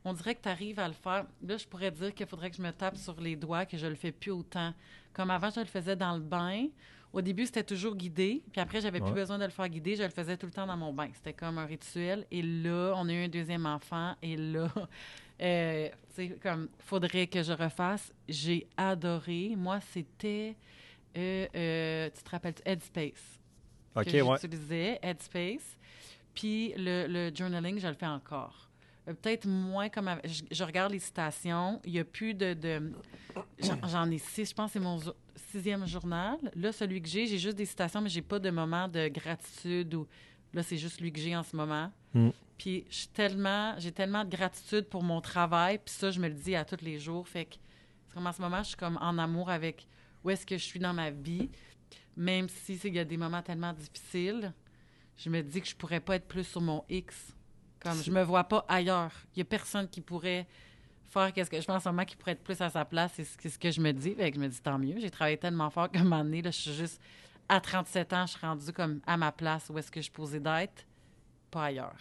on dirait que tu arrives à le faire. Là, je pourrais dire qu'il faudrait que je me tape sur les doigts, que je le fais plus autant. Comme avant, je le faisais dans le bain. Au début, c'était toujours guidé. Puis après, j'avais plus besoin de le faire guider. Je le faisais tout le temps dans mon bain. C'était comme un rituel. Et là, on a eu un deuxième enfant. Et là, euh, c'est comme, faudrait que je refasse. J'ai adoré. Moi, c'était, euh, euh, tu te rappelles, Headspace. OK, que j'utilisais, Headspace. Puis le, le journaling, je le fais encore. Euh, peut-être moins comme. Je, regarde les citations. Il n'y a plus de. J'en ai six. Je pense que c'est mon sixième journal. Là, celui que j'ai, j'ai juste des citations, mais j'ai pas de moment de gratitude ou. Là, c'est juste lui que j'ai en ce moment. Mm. Puis j'ai tellement, j'ai tellement de gratitude pour mon travail. Puis ça, je me le dis à tous les jours. Fait que, comme en ce moment, je suis comme en amour avec où est-ce que je suis dans ma vie. Même si il y a des moments tellement difficiles, je me dis que je pourrais pas être plus sur mon X. Comme je me vois pas ailleurs. Il y a personne qui pourrait faire qu'est-ce que je pense en moment qui pourrait être plus à sa place. C'est ce que je me dis. Fait que je me dis tant mieux. J'ai travaillé tellement fort qu'à un moment donné, là, je suis juste à 37 ans, je suis rendue comme à ma place où est-ce que je posais d'être, pas ailleurs.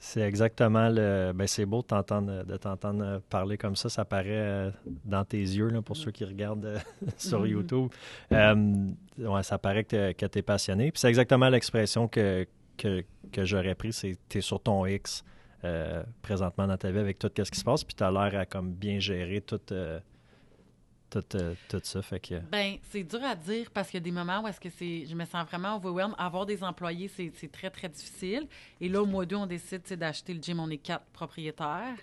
C'est exactement le. Ben c'est beau de t'entendre, de t'entendre parler comme ça. Ça paraît euh, dans tes yeux, là, pour ceux qui regardent euh, sur Mhm. YouTube. Euh, ouais, ça paraît que, tu es passionné. Puis c'est exactement l'expression que, que, que j'aurais pris c'est tu es sur ton X euh, présentement dans ta vie avec tout ce qui se passe. Puis tu as l'air à comme bien gérer tout, euh, tout, euh, tout ça. Fait que. Ben, c'est dur à dire parce qu'il y a des moments où est-ce que c'est, je me sens vraiment overwhelmed. Avoir des employés, c'est, très, très difficile. Et là, au mois d'août, on décide d'acheter le gym. On est quatre propriétaires.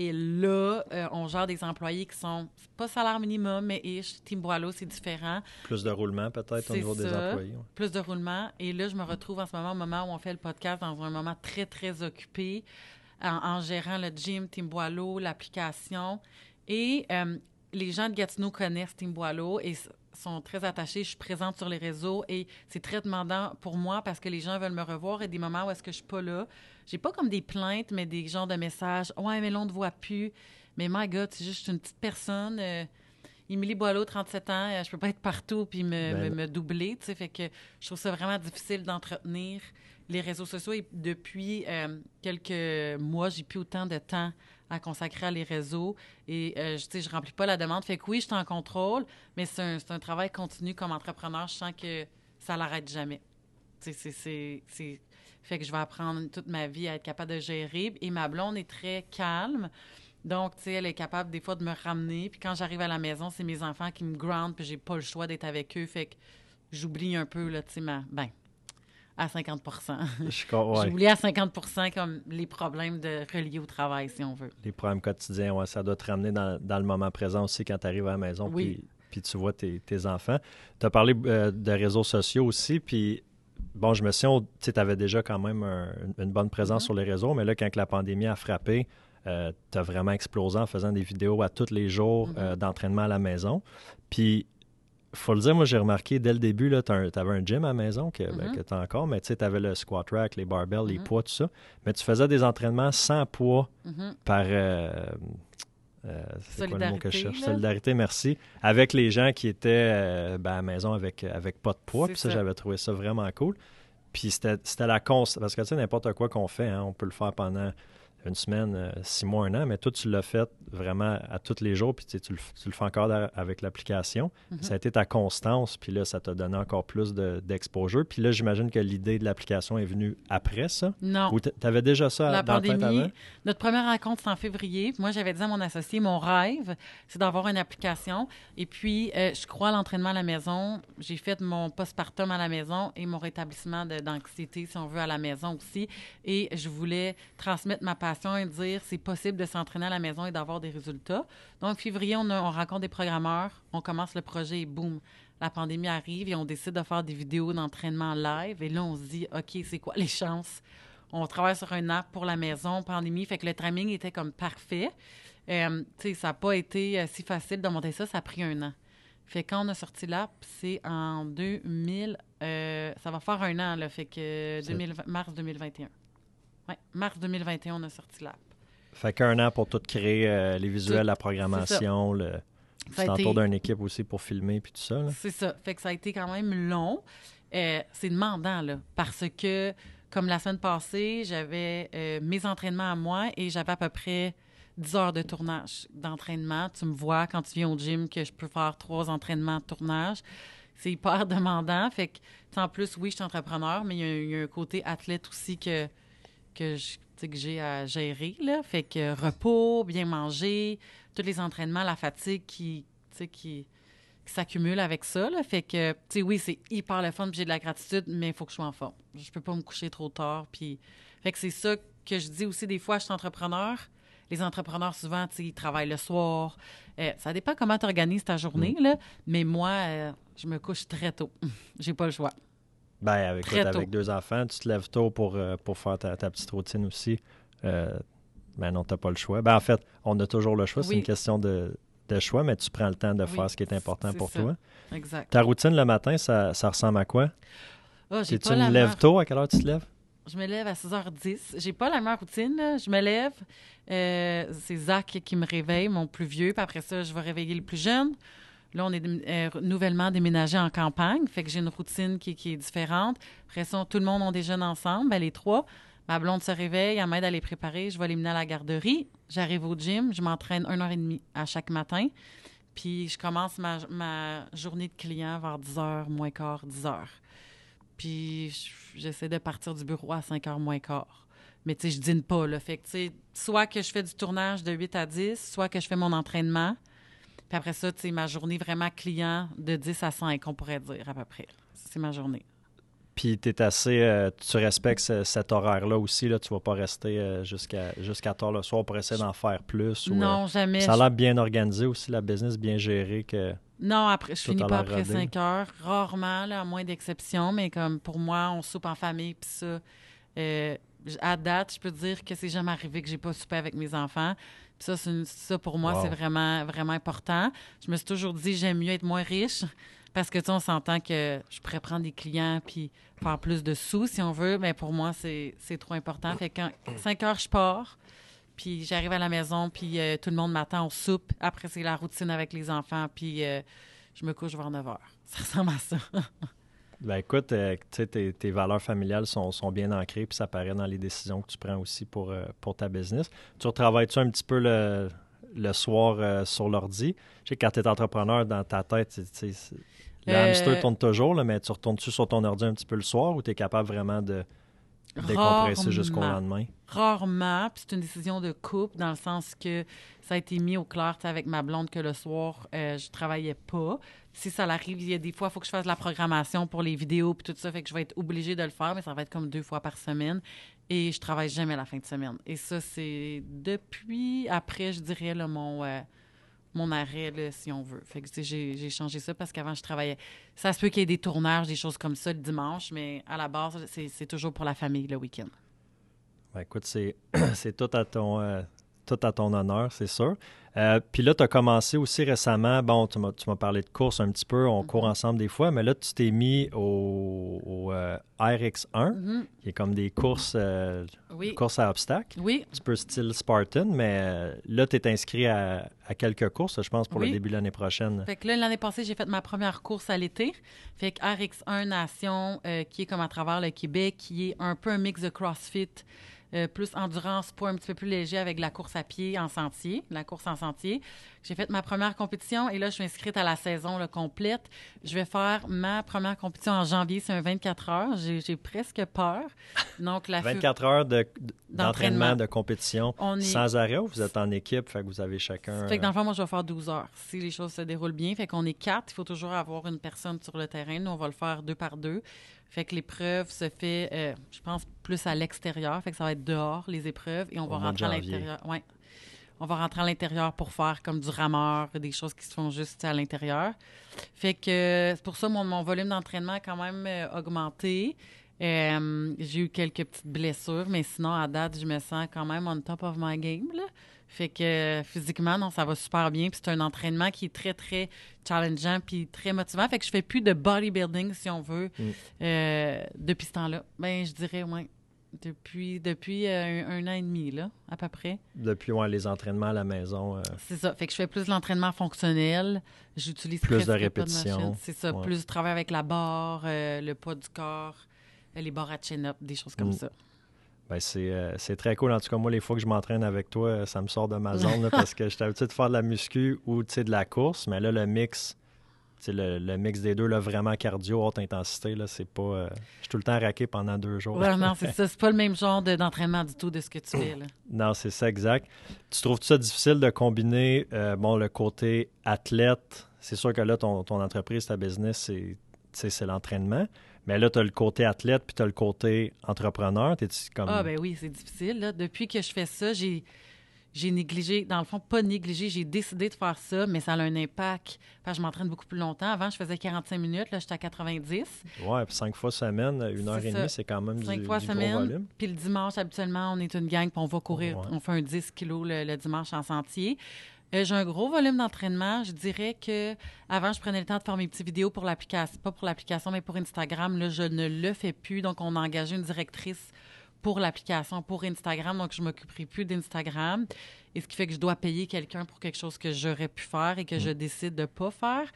Et là, euh, on gère des employés qui sont pas salaire minimum, mais ish. Team Boileau, c'est différent. Plus de roulement peut-être au niveau des employés. ouais. Plus de roulement. Et là, je me retrouve en ce moment, au moment où on fait le podcast, dans un moment très, très occupé, en, en gérant le gym, Team Boileau, l'application. Et euh, les gens de Gatineau connaissent Team Boileau et sont très attachés. Je suis présente sur les réseaux et c'est très demandant pour moi parce que les gens veulent me revoir et des moments où est-ce que je suis pas là. J'ai pas comme des plaintes, mais des genres de messages. Ouais, mais là, on ne te voit plus. Mais my God, c'est juste une petite personne. euh, Émilie Boileau, 37 ans, euh, je peux pas être partout puis me, Ben me- me doubler, tu sais, fait que je trouve ça vraiment difficile d'entretenir les réseaux sociaux et depuis euh, quelques mois, j'ai plus autant de temps à consacrer à les réseaux et euh, je, tu sais, je remplis pas la demande. Fait que oui, je suis en contrôle, mais c'est un, un travail continu comme entrepreneur. Je sens que ça l'arrête jamais. Tu sais, c'est- Fait que je vais apprendre toute ma vie à être capable de gérer. Et ma blonde est très calme. Donc, tu sais, elle est capable des fois de me ramener. Puis quand j'arrive à la maison, c'est mes enfants qui me groundent, puis j'ai pas le choix d'être avec eux. Fait que j'oublie un peu, là, tu sais, ma... Ben, à 50 Je con- ouais. J'oublie à 50% comme les problèmes de reliés au travail, si on veut. Les problèmes quotidiens, ouais, ça doit te ramener dans, dans le moment présent aussi quand tu arrives à la maison Oui. puis, puis tu vois tes, tes enfants. Tu as parlé euh, de réseaux sociaux aussi, puis bon, je me souviens, tu avais déjà quand même un- une bonne présence Mhm. sur les réseaux, mais là, quand la pandémie a frappé, tu as vraiment explosé en faisant des vidéos à tous les jours Mhm. euh, d'entraînement à la maison. Puis, faut le dire, moi, j'ai remarqué dès le début, tu avais un gym à la maison que, ben, que tu as encore, mais tu avais le squat rack, les barbells, les Mhm. poids, tout ça. Mais tu faisais des entraînements sans poids Mhm. par euh, euh, c'est quoi le mot que je cherche? là. Solidarité, merci. Avec les gens qui étaient euh, ben, à la maison avec, avec pas de poids. Puis ça, ça. j'avais trouvé ça vraiment cool. Puis c'était la constance. Parce que tu sais, n'importe quoi qu'on fait, hein, on peut le faire pendant une semaine, euh, six mois, un an, mais toi, tu l'as fait vraiment à tous les jours, puis tu, sais, tu le, tu le fais encore avec l'application. Mhm. Ça a été ta constance, puis là, ça t'a donné encore plus de- d'exposure. puis là, j'imagine que l'idée de l'application est venue après ça? Non. Ou tu avais déjà ça La dans la tête pandémie, avant? notre première rencontre, c'est en février. Moi, j'avais dit à mon associé, mon rêve, c'est d'avoir une application. Et puis, euh, je crois à l'entraînement à la maison. J'ai fait mon postpartum à la maison et mon rétablissement d'anxiété, si on veut, à la maison aussi. Et je voulais transmettre ma et dire, c'est possible de s'entraîner à la maison et d'avoir des résultats. Donc, février, on, a- on rencontre des programmeurs, on commence le projet et boum, la pandémie arrive et on décide de faire des vidéos d'entraînement live. Et là, on se dit, OK, c'est quoi les chances? On travaille sur un app pour la maison, pandémie, fait que le timing était comme parfait. Euh, tu sais, ça n'a pas été euh, si facile de monter ça, ça a pris un an. Fait quand on a sorti l'app, c'est en 2000, euh, ça va faire un an, là, fait que C'est- 2020 mars 2021. Oui, mars 2021, on a sorti l'app. Fait qu'un an pour tout créer, euh, les visuels, Tout. la programmation, le... Tu été- d'une équipe aussi pour filmer puis tout ça. C'est ça. Fait que ça a été quand même long. Euh, c'est demandant, là, parce que, comme la semaine passée, j'avais euh, mes entraînements à moi et j'avais à peu près 10 heures de tournage d'entraînement. Tu me vois quand tu viens au gym que je peux faire trois entraînements de tournage. C'est hyper demandant. Fait que, en plus, oui, je suis entrepreneur, mais il y y a un côté athlète aussi que, que j'ai à gérer. Là. Fait que repos, bien manger, tous les entraînements, la fatigue qui, qui, qui s'accumule avec ça. Là. Fait que, tu sais, oui, c'est hyper le fun, puis j'ai de la gratitude, mais il faut que je sois en forme. Je peux pas me coucher trop tard. Puis... Fait que c'est ça que je dis aussi des fois, je suis entrepreneur. Les entrepreneurs, souvent, ils travaillent le soir. Euh, ça dépend comment tu organises ta journée, là. Mais moi, euh, je me couche très tôt. j'ai pas le choix. Ben, avec, Très écoute, tôt. avec deux enfants, tu te lèves tôt pour, euh, pour faire ta, ta petite routine aussi. Euh, ben non, tu pas le choix. Ben, en fait, on a toujours le choix. C'est une question de, de choix, mais tu prends le temps de Oui, faire ce qui est important pour ça. toi. Exact. Ta routine le matin, ça, ça ressemble à quoi? J'ai Tu te lèves tôt? À quelle heure tu te lèves? je me lève à 6h10. J'ai pas la meilleure routine. là. Je me lève. euh, c'est Zach qui me réveille, mon plus vieux. Puis après ça, je vais réveiller le plus jeune. Là, on est euh, nouvellement déménagé en campagne. Fait que j'ai une routine qui, est différente. Après tout le monde, on déjeune ensemble, ben, les trois. Ma blonde se réveille, elle m'aide à les préparer. Je vais les mener à la garderie. J'arrive au gym. Je m'entraîne une heure et demie à chaque matin. Puis je commence ma, journée de client vers 10h moins quart, 10h. Puis je- j'essaie de partir du bureau à 5h moins quart. Mais tu sais, je dîne pas, soit que je fais du tournage de 8 à 10, soit que je fais mon entraînement. Puis après ça, sais, ma journée vraiment client de 10 à 5, on pourrait dire à peu près. C'est ma journée. Puis tu es assez. euh, tu respectes ce- cet horaire-là aussi. Là, tu vas pas rester euh, jusqu'à jusqu'à tard le soir pour essayer d'en faire plus. ou, euh, non, jamais. ça a l'air bien organisé aussi, la business bien gérée. Que... Non, après, je finis pas après rodé. 5 heures. Rarement, là, à moins d'exceptions, mais comme pour moi, on soupe en famille, puis ça, à date, je peux te dire que c'est jamais arrivé que j'ai pas soupé avec mes enfants. Puis ça, une- ça, pour moi, Wow. c'est vraiment, vraiment important. Je me suis toujours dit, j'aime mieux être moins riche, parce que, tu sais, on s'entend que je pourrais prendre des clients puis faire plus de sous, si on veut, mais pour moi, c'est trop important. Fait que quand 5 heures, je pars, puis j'arrive à la maison, puis euh, tout le monde m'attend, on soupe. Après, c'est la routine avec les enfants, puis euh, je me couche vers 9 heures. Ça ressemble à ça. Ben écoute, euh, tu sais, tes, tes valeurs familiales sont, sont bien ancrées, puis ça paraît dans les décisions que tu prends aussi pour, euh, pour ta business. Tu retravailles-tu un petit peu le, le soir euh, sur l'ordi? Je sais que quand tu es entrepreneur, dans ta tête, tu sais, le Euh, hamster tourne toujours, là, mais tu retournes-tu sur ton ordi un petit peu le soir ou tu es capable vraiment de décompresser jusqu'au Rarement. lendemain? Rarement, puis c'est une décision de couple dans le sens que ça a été mis au clair avec ma blonde que le soir, euh, je travaillais pas. Si ça l'arrive, il y a des fois, il faut que je fasse de la programmation pour les vidéos puis tout ça, fait que je vais être obligée de le faire, mais ça va être comme deux fois par semaine. Et je travaille jamais la fin de semaine. Et ça, c'est depuis, après, je dirais, là, mon, euh, mon arrêt, là, si on veut. Fait que j'ai changé ça parce qu'avant, je travaillais. Ça se peut qu'il y ait des tournages, des choses comme ça le dimanche, mais à la base, c'est toujours pour la famille le week-end. Ben, écoute, c'est, c'est tout, à ton, euh, tout à ton honneur, c'est sûr. Euh, Puis là, tu as commencé aussi récemment, bon, tu m'as, parlé de course un petit peu, on court ensemble des fois, mais là, tu t'es mis au, au, euh, RX1, Mhm. qui est comme des courses, euh, Oui. courses à obstacles, Oui, un petit peu style Spartan, mais là, tu es inscrit à, à quelques courses, je pense, pour le début de l'année prochaine. Fait que là, l'année passée, j'ai fait ma première course à l'été. Fait que RX1 Nation, qui est comme à travers le Québec, qui est un peu un mix de CrossFit, euh, plus endurance, poids un petit peu plus léger avec la course à pied en sentier, la course en sentier. J'ai fait ma première compétition et là, je suis inscrite à la saison là, complète. Je vais faire ma première compétition en janvier, c'est un 24 heures. J'ai presque peur. Donc, la fu- 24 heures de- d'entraînement, de compétition, On est- sans arrêt, ou vous êtes en équipe, fait que vous avez chacun... Fait que dans euh, le fond, moi, je vais faire 12 heures. Si les choses se déroulent bien, fait qu'on est quatre, il faut toujours avoir une personne sur le terrain. Nous, on va le faire deux par deux. Fait que l'épreuve se fait, euh, je pense, plus à l'extérieur. Fait que ça va être dehors, les épreuves, et on Au va rentrer à l'intérieur. Ouais. On va rentrer à l'intérieur pour faire comme du rameur, des choses qui se font juste à l'intérieur. Fait que euh, c'est pour ça mon, mon volume d'entraînement a quand même euh, augmenté. Euh, j'ai eu quelques petites blessures, mais sinon, à date, je me sens quand même on top of my game. Là. Fait que euh, physiquement, non, ça va super bien. Puis c'est un entraînement qui est très, très challengeant puis très motivant. Fait que je fais plus de bodybuilding, si on veut, Mm. euh, depuis ce temps-là. Ben, je dirais, ouais. Depuis, depuis euh, un, un an et demi, là, à peu près. Depuis ouais, les entraînements à la maison. euh, C'est ça. Fait que je fais plus de l'entraînement fonctionnel. J'utilise Plus de répétitions. C'est ça. Ouais. Plus de travail avec la barre, euh, le poids du corps, les barres à chin-up, des choses comme Mm. ça. Ben, c'est, euh, c'est très cool. En tout cas, moi, les fois que je m'entraîne avec toi, euh, ça me sort de ma zone là, parce que j'étais habitué de faire de la muscu ou de la course, mais là, le mix, le, le mix des deux, là, vraiment cardio, haute intensité, là, c'est pas. euh, je suis tout le temps raqué pendant deux jours. Non, c'est ça. C'est pas le même genre de- d'entraînement du tout de ce que tu fais. Là. Non, c'est ça, exact. Tu trouves ça difficile de combiner, euh, bon, le côté athlète? C'est sûr que là, ton, ton entreprise, ta business, c'est l'entraînement. Mais là, tu as le côté athlète puis tu as le côté entrepreneur. T'es-tu comme. Ah, ben oui, c'est difficile. Là. Depuis que je fais ça, j'ai. J'ai négligé, dans le fond, pas négligé, j'ai décidé de faire ça, mais ça a un impact. Parce que je m'entraîne beaucoup plus longtemps. Avant, je faisais 45 minutes, là, j'étais à 90. Ouais, puis cinq fois semaine, une heure et demie, c'est quand même Cinq du, fois du semaine. gros volume. Puis le dimanche, habituellement, on est une gang, puis on va courir. Ouais. On fait un 10 kilos le, le dimanche en sentier. Euh, j'ai un gros volume d'entraînement. Je dirais que avant, je prenais le temps de faire mes petites vidéos pour l'application, pas pour l'application, mais pour Instagram. Là, je ne le fais plus. Donc, on a engagé une directrice pour l'application, pour Instagram. Donc, je m'occuperai plus d'Instagram. Et ce qui fait que je dois payer quelqu'un pour quelque chose que j'aurais pu faire et que je décide de pas faire.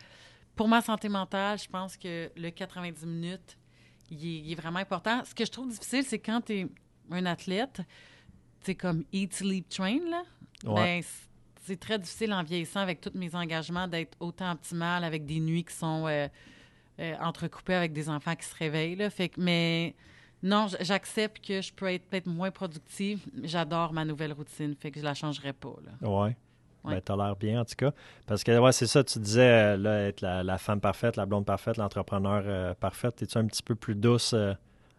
Pour ma santé mentale, je pense que le 90 minutes, il est, il est vraiment important. Ce que je trouve difficile, c'est quand tu es un athlète, c'est comme eat, sleep, train, là. Ouais. Ben, c'est très difficile en vieillissant avec tous mes engagements d'être autant optimal avec des nuits qui sont euh, euh, entrecoupées avec des enfants qui se réveillent. Là. Fait que, mais non, j'accepte que je peux être peut-être moins productive. J'adore ma nouvelle routine, fait que je la changerai pas. Là. Ouais. Ouais. Ben, t'as l'air bien, en tout cas. Parce que, ouais, c'est ça, tu disais, euh, là, être la, la femme parfaite, la blonde parfaite, l'entrepreneur euh, parfaite. Es-tu un petit peu plus douce euh,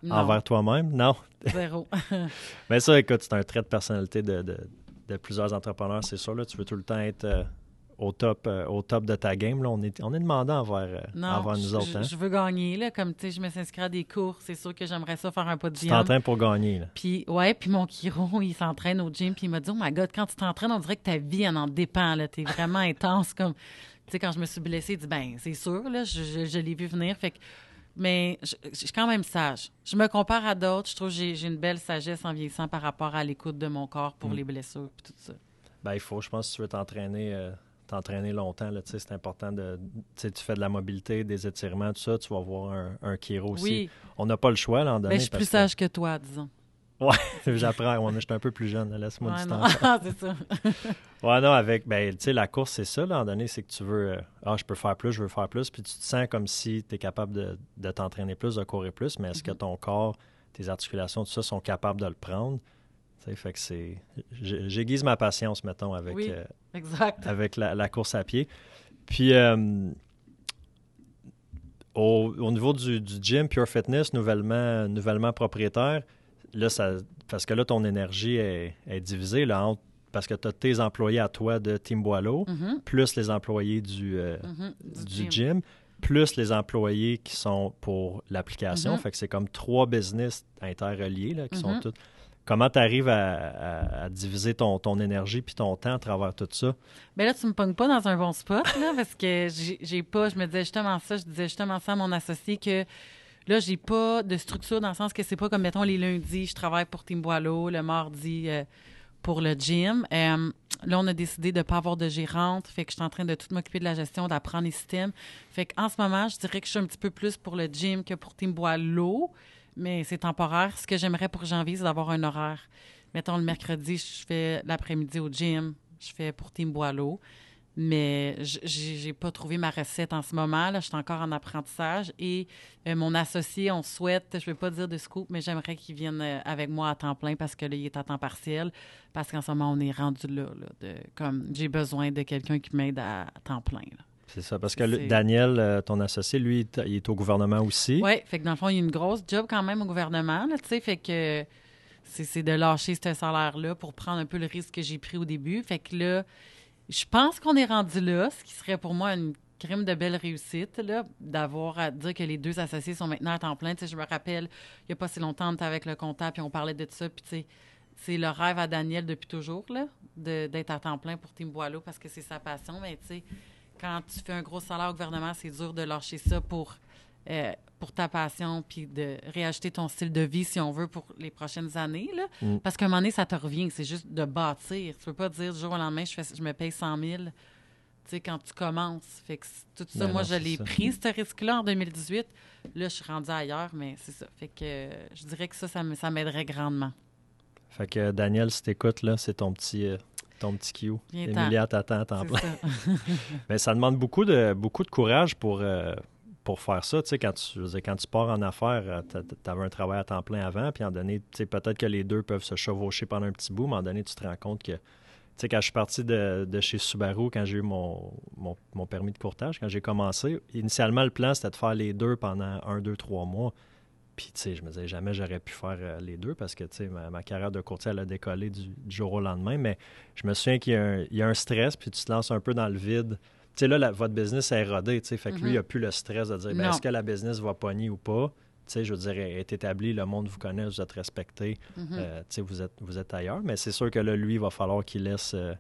envers toi-même? Non. zéro. Mais ça, écoute, c'est un trait de personnalité de, de- de plusieurs entrepreneurs, c'est sûr. Là, tu veux tout le temps être euh, au, top, euh, au top de ta game. Là. On, est, on est demandant envers, euh, non, envers nous je, autres. je- Hein? je veux gagner. Là, comme tu sais, je me suis inscrite à des cours. C'est sûr que j'aimerais ça faire un Tu podium. t'entraînes pour gagner. Là. Puis, ouais, puis mon chiro, il s'entraîne au gym, puis il m'a dit, oh my God, quand tu t'entraînes, on dirait que ta vie, elle en dépend, là. T'es vraiment intense, comme... Tu sais, quand je me suis blessée, il dit, ben, c'est sûr, là, je, je- je l'ai vu venir, fait que... Mais je, je suis quand même sage. Je me compare à d'autres. Je trouve que j'ai une belle sagesse en vieillissant par rapport à l'écoute de mon corps pour Mm. les blessures, puis tout ça. Ben, il faut, je pense, si tu veux t'entraîner, euh, t'entraîner longtemps, c'est important de. Tu fais de la mobilité, des étirements, tout ça, tu vas voir un, un chiro aussi. Oui, On n'a pas le choix, là, en donné. mais je suis plus sage que toi, disons. J'apprends, ouais, mais je suis un peu plus jeune, laisse-moi Ouais, du temps. c'est ça. Ouais, non, avec, ben, tu sais, la course, c'est ça, là, en donné, c'est que tu veux, euh, ah, je peux faire plus, je veux faire plus, puis tu te sens comme si tu es capable de, de t'entraîner plus, de courir plus, mais est-ce que Mhm. ton corps, tes articulations, tout ça, sont capables de le prendre? Tu sais, fait que c'est. j'ai- J'aiguise ma patience, mettons, avec, Oui. euh, Exact. avec la, la course à pied. Puis, euh, au, au niveau du, du gym, Pure Fitness, nouvellement, nouvellement propriétaire, là, ça, parce que là, ton énergie est, est divisée, là, entre- parce que tu as tes employés à toi de Team Boileau, Mhm, plus les employés du, euh, mhm, du, gym. gym, plus les employés qui sont pour l'application. Mhm. Fait que c'est comme trois business interreliés, là, qui sont tous... Comment tu arrives à, à- à diviser ton, ton énergie puis ton temps à travers tout ça? Ben là, tu me pognes pas dans un bon spot, là, parce que j'ai j'ai pas, je me disais justement ça, je disais justement ça à mon associé que là, j'ai pas de structure dans le sens que c'est pas comme, mettons, les lundis, je travaille pour Team Boileau, le mardi euh, pour le gym. Euh, là, on a décidé de pas avoir de gérante, fait que je suis en train de tout m'occuper de la gestion, d'apprendre les systèmes. Fait qu'en ce moment, je dirais que je suis un petit peu plus pour le gym que pour Team Boileau, mais c'est temporaire. Ce que j'aimerais pour janvier, c'est d'avoir un horaire. Mettons, le mercredi, je fais l'après-midi au gym, je fais pour Team Boileau. Mais j'ai pas trouvé ma recette en ce moment. Là, je suis encore en apprentissage. Et euh, mon associé, on souhaite, je vais pas dire de scoop, mais j'aimerais qu'il vienne euh, avec moi à temps plein parce que là, il est à temps partiel. Parce qu'en ce moment, on est rendu là. là, de, comme j'ai besoin de quelqu'un qui m'aide à, temps plein. là. C'est ça, parce que le- Daniel, euh, ton associé, lui, il est- au gouvernement aussi. Oui, fait que dans le fond, il y a une grosse job quand même au gouvernement, tu sais, fait que c'est c'est de lâcher ce salaire-là pour prendre un peu le risque que j'ai pris au début. Fait que là, je pense qu'on est rendu là, ce qui serait pour moi une crime de belle réussite, là, d'avoir à dire que les deux associés sont maintenant à temps plein. Tu je me rappelle, il n'y a pas si longtemps, on était avec le comptable, puis on parlait de ça, puis tu sais, c'est le rêve à Daniel depuis toujours, là, d'être à temps plein pour Team Boileau parce que c'est sa passion, mais tu sais, quand tu fais un gros salaire au gouvernement, c'est dur de lâcher ça pour, euh, pour ta passion puis de réajuster ton style de vie, si on veut, pour les prochaines années. Là. Mm. Parce qu'à un moment donné, ça te revient. C'est juste de bâtir. Tu peux pas dire du jour au lendemain, je, fais, je me paye 100 000 tu sais, quand tu commences. Fait que tout ça, Ben moi, non, je l'ai pris, ce risque-là, en 2018. Là, je suis rendue ailleurs, mais c'est ça. Fait que euh, je dirais que ça, ça m'aiderait grandement. Fait que Daniel, si t'écoutes, là, c'est ton petit, euh, ton petit Q. Emilia t'attend C'est plein. ça. Mais ça demande beaucoup de, beaucoup de courage pour, euh, pour faire ça. Tu sais, quand tu, pars en affaires, tu avais un travail à temps plein avant, puis moment donné, tu sais, peut-être que les deux peuvent se chevaucher pendant un petit bout, mais moment donné, tu te rends compte que, tu sais, quand je suis parti de, chez Subaru, quand j'ai eu mon, permis de courtage, quand j'ai commencé, initialement, le plan, c'était de faire les deux pendant un, deux, trois mois. Puis, je me disais, jamais j'aurais pu faire euh, les deux parce que, tu sais, ma, carrière de courtier, elle a décollé du, jour au lendemain. Mais je me souviens qu'il y a un stress, puis tu te lances un peu dans le vide. Tu sais, là, la- votre business est rodé, tu sais. Fait que lui, il a plus le stress de dire, ben, est-ce que la business va pogner ou pas? Tu sais, je veux dire, est établie, le monde vous connaît, vous êtes respecté, Mhm. euh, tu sais, vous êtes, vous êtes ailleurs. Mais c'est sûr que là, lui, il va falloir qu'il laisse euh,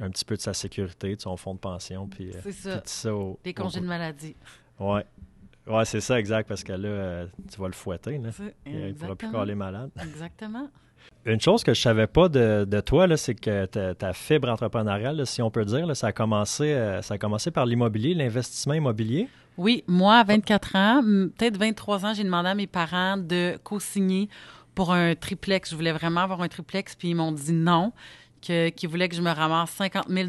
un petit peu de sa sécurité, de son fonds de pension, puis, euh, puis ça. au- Des au- congés de maladie. Ouais. Ouais, c'est ça, exact, parce que là, tu vas le fouetter. Là. Il ne pourra plus coller malade. Exactement. Une chose que je savais pas de, de toi, c'est que ta, ta fibre entrepreneuriale, là, si on peut dire, là, ça, a commencé, euh, ça a commencé par l'immobilier, l'investissement immobilier. Oui, moi, à 24 ans, peut-être 23 ans, j'ai demandé à mes parents de co-signer pour un triplex. Je voulais vraiment avoir un triplex, puis ils m'ont dit non, qu'ils voulaient que je me ramasse 50 000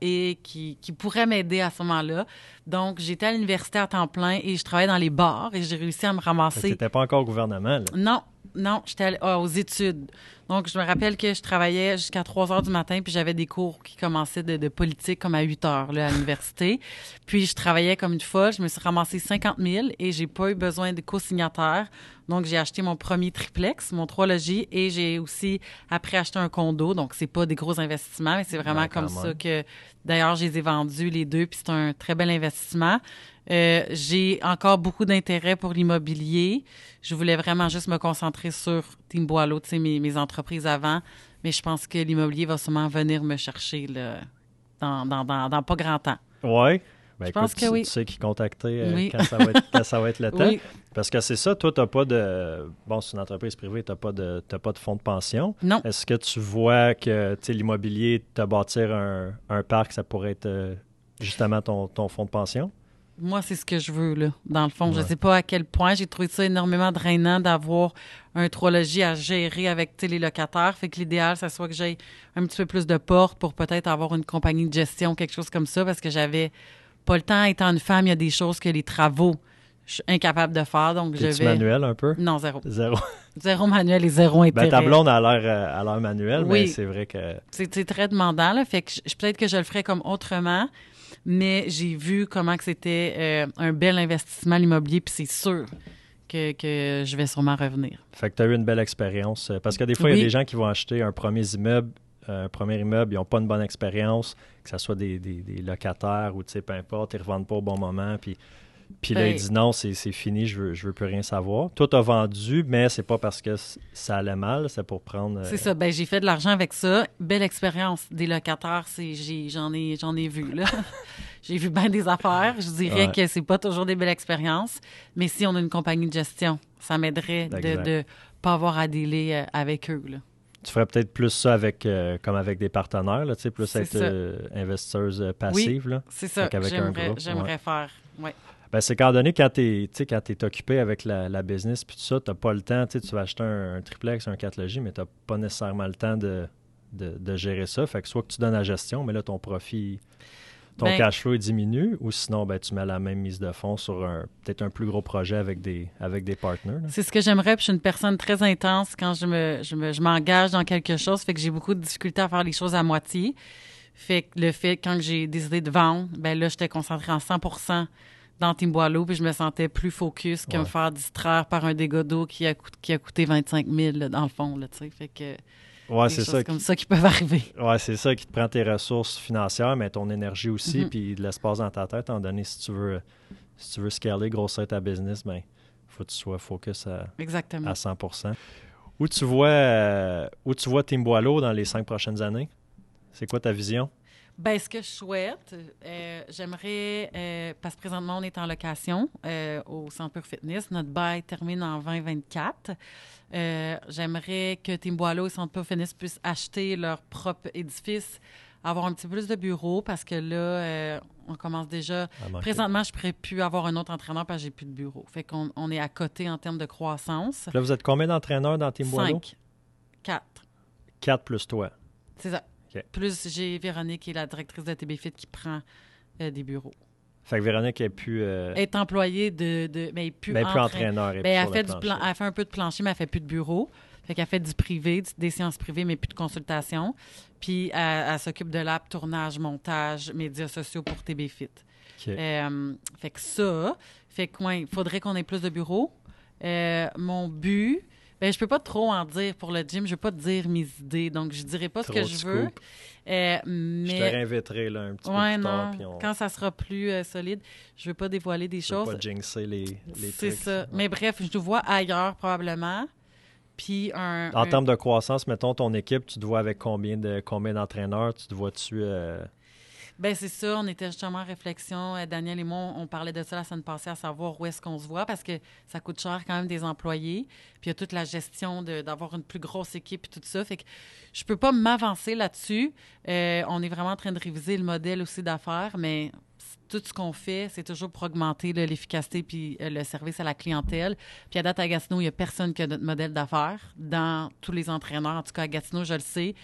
et qui qui pourraient m'aider à ce moment-là. Donc, j'étais à l'université à temps plein et je travaillais dans les bars et j'ai réussi à me Tu ramasser n'étais pas encore au gouvernement. là. non, non, j'étais allée- ah, aux études. Donc, je me rappelle que je travaillais jusqu'à 3 heures du matin, puis j'avais des cours qui commençaient de, de politique comme à 8 heures là, à l'université. Puis, je travaillais comme une folle. Je me suis ramassé 50 000 et j'ai pas eu besoin de co-signataires. Donc, j'ai acheté mon premier triplex, mon 3 logis, et j'ai aussi après acheté un condo. Donc, c'est pas des gros investissements, mais c'est vraiment Ouais, comme ça que, d'ailleurs, je les ai vendus les deux, puis c'est un très bel investissement. Euh, j'ai encore beaucoup d'intérêt pour l'immobilier. Je voulais vraiment juste me concentrer sur Team Boileau, tu sais, mes, mes entreprises avant. Mais je pense que l'immobilier va sûrement venir me chercher là, dans, dans, dans, dans pas grand temps. Oui. Ben, Je pense que tu, oui. tu sais qui contacter euh, Oui. quand, ça va être, quand ça va être le temps. Oui, Parce que c'est ça, toi, tu n'as pas de. Bon, c'est une entreprise privée, tu n'as pas, de- pas de fonds de pension. non. Est-ce que tu vois que l'immobilier, te bâtir un, un parc, ça pourrait être euh, justement ton, ton fonds de pension? Moi, c'est ce que je veux, là, dans le fond. Je Ouais. sais pas à quel point. J'ai trouvé ça énormément drainant d'avoir un trois logis à gérer avec les locataires. Fait que l'idéal, ça soit que j'aille un petit peu plus de portes pour peut-être avoir une compagnie de gestion, quelque chose comme ça, parce que j'avais pas le temps. Étant une femme, il y a des choses que les travaux, je suis incapable de faire. Donc, je vais. manuel un peu? Non, zéro. Zéro. Zéro manuel et zéro intérêt. Ben, ta blonde a l'air euh, a l'air manuel, mais Oui. c'est vrai que. c'est c'est très demandant. Là, fait que je- peut-être que je le ferais comme autrement, mais j'ai vu comment que c'était euh, un bel investissement l'immobilier, puis c'est sûr que, que je vais sûrement revenir. Fait que tu as eu une belle expérience. euh, Parce que des fois, il y a des gens qui vont acheter un premier immeuble, euh, un premier immeuble, ils n'ont pas une bonne expérience, que ce soit des, des- des locataires ou tu sais, peu importe, ils ne revendent pas au bon moment. Puis, puis là, ils disent non, c'est c'est fini, je veux, je veux plus rien savoir. Toi, tu as vendu, mais c'est pas parce que ça allait mal, c'est pour prendre. euh, C'est ça. Ben, j'ai fait de l'argent avec ça. Belle expérience des locataires, c'est j'ai- j'en ai j'en ai vu là. j'ai vu bien des affaires. Je dirais Ouais. que c'est pas toujours des belles expériences, mais si on a une compagnie de gestion, ça m'aiderait de de pas avoir à délai euh, avec eux là. Tu ferais peut-être plus ça avec, euh, comme avec des partenaires, là, plus être euh, investisseuse euh, passive. là. C'est ça. J'aimerais faire. Ouais. Ben, c'est qu'à un donné, quand tu es, occupé avec la, la business puis tout ça, tu pas le temps. Tu vas acheter un, un triplex, un 4 logis, mais tu pas nécessairement le temps de, de, de gérer ça. Fait que soit que tu donnes la gestion, mais là, ton profit, ton Ben- cash flow est diminué, ou sinon, ben, tu mets la même mise de fonds sur peut-être un plus gros projet avec des, avec des partenaires. C'est ce que j'aimerais. Puis je suis une personne très intense quand je me, je me, je m'engage dans quelque chose. Fait que j'ai beaucoup de difficultés à faire les choses à moitié. Fait que le fait, quand j'ai décidé de vendre, ben là, j'étais concentrée en 100 dans Team Boileau, puis je me sentais plus focus que Ouais. me faire distraire par un dégât d'eau qui a, qui a coûté 25 000 là, dans le fond, là, tu sais. Fait que Ouais, c'est ça. comme Qui, ça qui peuvent arriver. ouais, c'est ça qui te prend tes ressources financières, mais ton énergie aussi, Mhm. puis de l'espace dans ta tête, en donné, si tu veux, si tu veux scaler, grossir ta business, ben, faut que tu sois focus à, Exactement. à 100 Où tu vois, euh, où tu vois dans les cinq prochaines années? C'est quoi ta vision? Ben, ce que je souhaite, euh, j'aimerais, euh, parce que présentement, on est en location euh, au Centre Pure Fitness. Notre bail termine en 2024. Euh, j'aimerais que Team Boileau et Centre Pure Fitness puissent acheter leur propre édifice, avoir un petit peu plus de bureaux, parce que là, on commence déjà... Présentement, je ne pourrais plus avoir un autre entraîneur parce que j'ai plus de bureau. Fait qu'on on est à côté en termes de croissance. Là, vous êtes combien d'entraîneurs dans Team Boileau? Cinq. Quatre. Quatre plus toi. C'est ça. Plus j'ai Véronique, qui est la directrice de TBFit, qui prend euh, des bureaux. Fait que Véronique est plus, euh, est employée de, de mais plus, ben, plus entraîn- entraîneur. elle est Ben, elle, fait le du plan, plancher. elle fait un peu de plancher, mais elle fait plus de bureau. Fait qu'elle fait du privé, des séances privées, mais plus de consultation. Puis elle, elle s'occupe de l'app, tournage, montage, médias sociaux pour TBFit. Euh, fait que ça, fait que ouais, il faudrait qu'on ait plus de bureaux. Euh, mon but, ben je peux pas trop en dire pour le gym, je veux pas te dire mes idées, donc je dirais pas Trop ce que je veux. Euh, Je te mais réinviterai là, un petit ouais peu plus tard. non, puis on quand ça sera plus euh, solide, je veux pas dévoiler des choses. pas jinxer les, les C'est ça. Mais bref, je te vois ailleurs probablement. Puis un. En un- termes de croissance, mettons ton équipe, tu te vois avec combien de combien d'entraîneurs? Tu te vois-tu euh, Ben c'est ça, on était justement en réflexion. Euh, Daniel et moi, on parlait de ça la semaine passée, à savoir où est-ce qu'on se voit, parce que ça coûte cher quand même des employés. Puis il y a toute la gestion d'avoir une plus grosse équipe et tout ça. Fait que je peux pas m'avancer là-dessus. Euh, on est vraiment en train de réviser le modèle aussi d'affaires, mais tout ce qu'on fait, c'est toujours pour augmenter l'efficacité puis euh, le service à la clientèle. Puis à date à Gatineau, il n'y a personne qui a notre modèle d'affaires. Dans tous les entraîneurs, en tout cas à Gatineau, je le sais.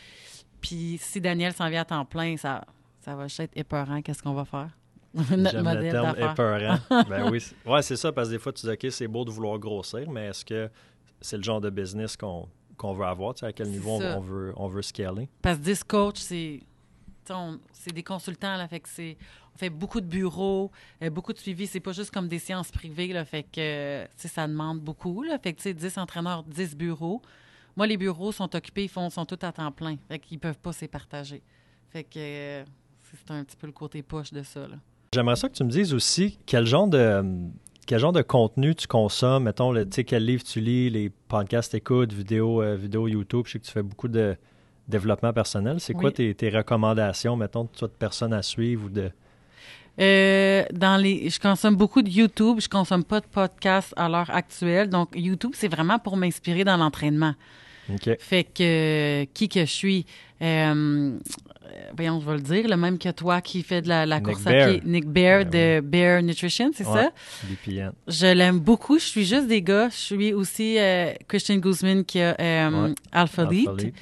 Puis si Daniel s'en vient à temps plein, ça, ça va juste être épeurant. Qu'est-ce qu'on va faire? notre J'aime le modèle terme épeurant. ben oui, c'est- ouais, c'est ça, parce que des fois, tu dis, OK, c'est beau de vouloir grossir, mais est-ce que c'est le genre de business qu'on veut avoir? Tu sais, à quel niveau on, veut, on veut scaler? Parce que 10 coachs, c'est c'est des consultants, là, fait que c'est on fait beaucoup de bureaux, euh, beaucoup de suivi. C'est pas juste comme des séances privées, là, fait que euh, ça demande beaucoup. Là, fait que tu sais, 10 entraîneurs, 10 bureaux. Moi, les bureaux sont occupés, ils font, sont tous à temps plein. Fait qu'ils peuvent pas se partager. Fait que euh, c'est un petit peu le côté poche de ça. J'aimerais ça que tu me dises aussi quel genre de, quel genre de contenu tu consommes? Mettons, le- tu sais, quel livre tu lis, les podcasts écoutes, vidéos, euh, vidéos YouTube. Je sais que tu fais beaucoup de développement personnel. C'est quoi tes, tes recommandations, mettons, toi, de personnes à suivre ou de? Euh, dans les, je consomme beaucoup de YouTube. Je consomme pas de podcast à l'heure actuelle. Donc, YouTube, c'est vraiment pour m'inspirer dans l'entraînement. Fait que euh, qui que je suis, euh, voyons, je vais le dire, le même que toi qui fait de la, course Bear. à pied, Nick Bear de Bear Nutrition, c'est Ouais. ça? BPN. Je l'aime beaucoup. Je suis juste des gars. Je suis aussi euh, Christian Guzman qui a euh, Ouais. Alpha Lead. Alpha Lead.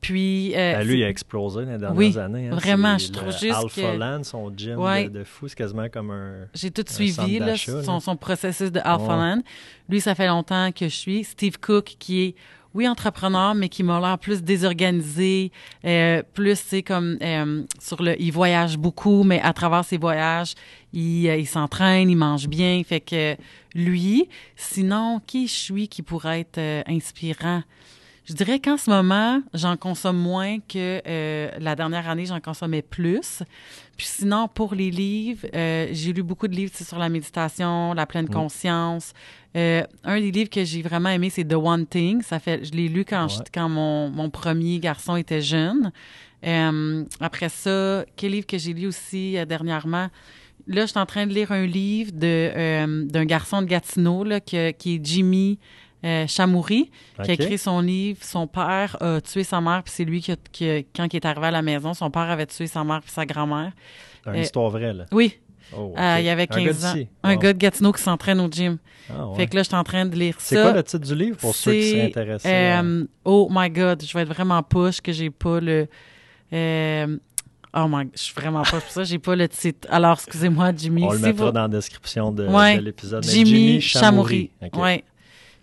Puis euh, Ben, lui, il a explosé dans les dernières Oui, années. hein. vraiment, je trouve juste Alpha que- Land, son gym Ouais. de, de fou, c'est quasiment comme un. J'ai tout Un suivi, là, son, là. son processus de Alpha Ouais. Land. Lui, ça fait longtemps que je suis. Steve Cook, qui est, oui, entrepreneur, mais qui m'a l'air plus désorganisé, euh, plus, sais, comme euh, sur le... Il voyage beaucoup, mais à travers ses voyages, il, euh, il s'entraîne, il mange bien. Fait que lui, sinon, qui je suis qui pourrait être inspirant? Je dirais qu'en ce moment, j'en consomme moins que euh, la dernière année, j'en consommais plus. Puis sinon, pour les livres, euh, j'ai lu beaucoup de livres tu sais, sur la méditation, la pleine Mm. conscience. Euh, un des livres que j'ai vraiment aimé, c'est The One Thing. Ça fait, je l'ai lu quand, Ouais. je- quand mon, mon premier garçon était jeune. Après ça, quel livre que j'ai lu aussi dernièrement? Là, je suis en train de lire un livre d'un garçon de Gatineau là, que- qui est Jimmy euh, Chamouri qui a écrit son livre. Son père a tué sa mère, puis c'est lui qui, a- qui a- quand il est arrivé à la maison, son père avait tué sa mère puis sa grand-mère. Une euh, histoire vraie, là. Oui, Oh, euh, il y avait Un gars 15 ans. d'ici. Un gars de Gatineau qui s'entraîne au gym. Ah, ouais. Fait que là, je suis en train de lire ça. C'est quoi le titre du livre pour ceux qui C'est, seraient intéressés? à- Euh, oh my God, je vais être vraiment push que j'ai pas le. euh, oh my, je suis vraiment push pour ça, j'ai pas le titre. Alors, excusez-moi, Jimmy. On le mettra vous- dans la description de, Ouais. de l'épisode. Mais Jimmy, Chamouri. Ouais.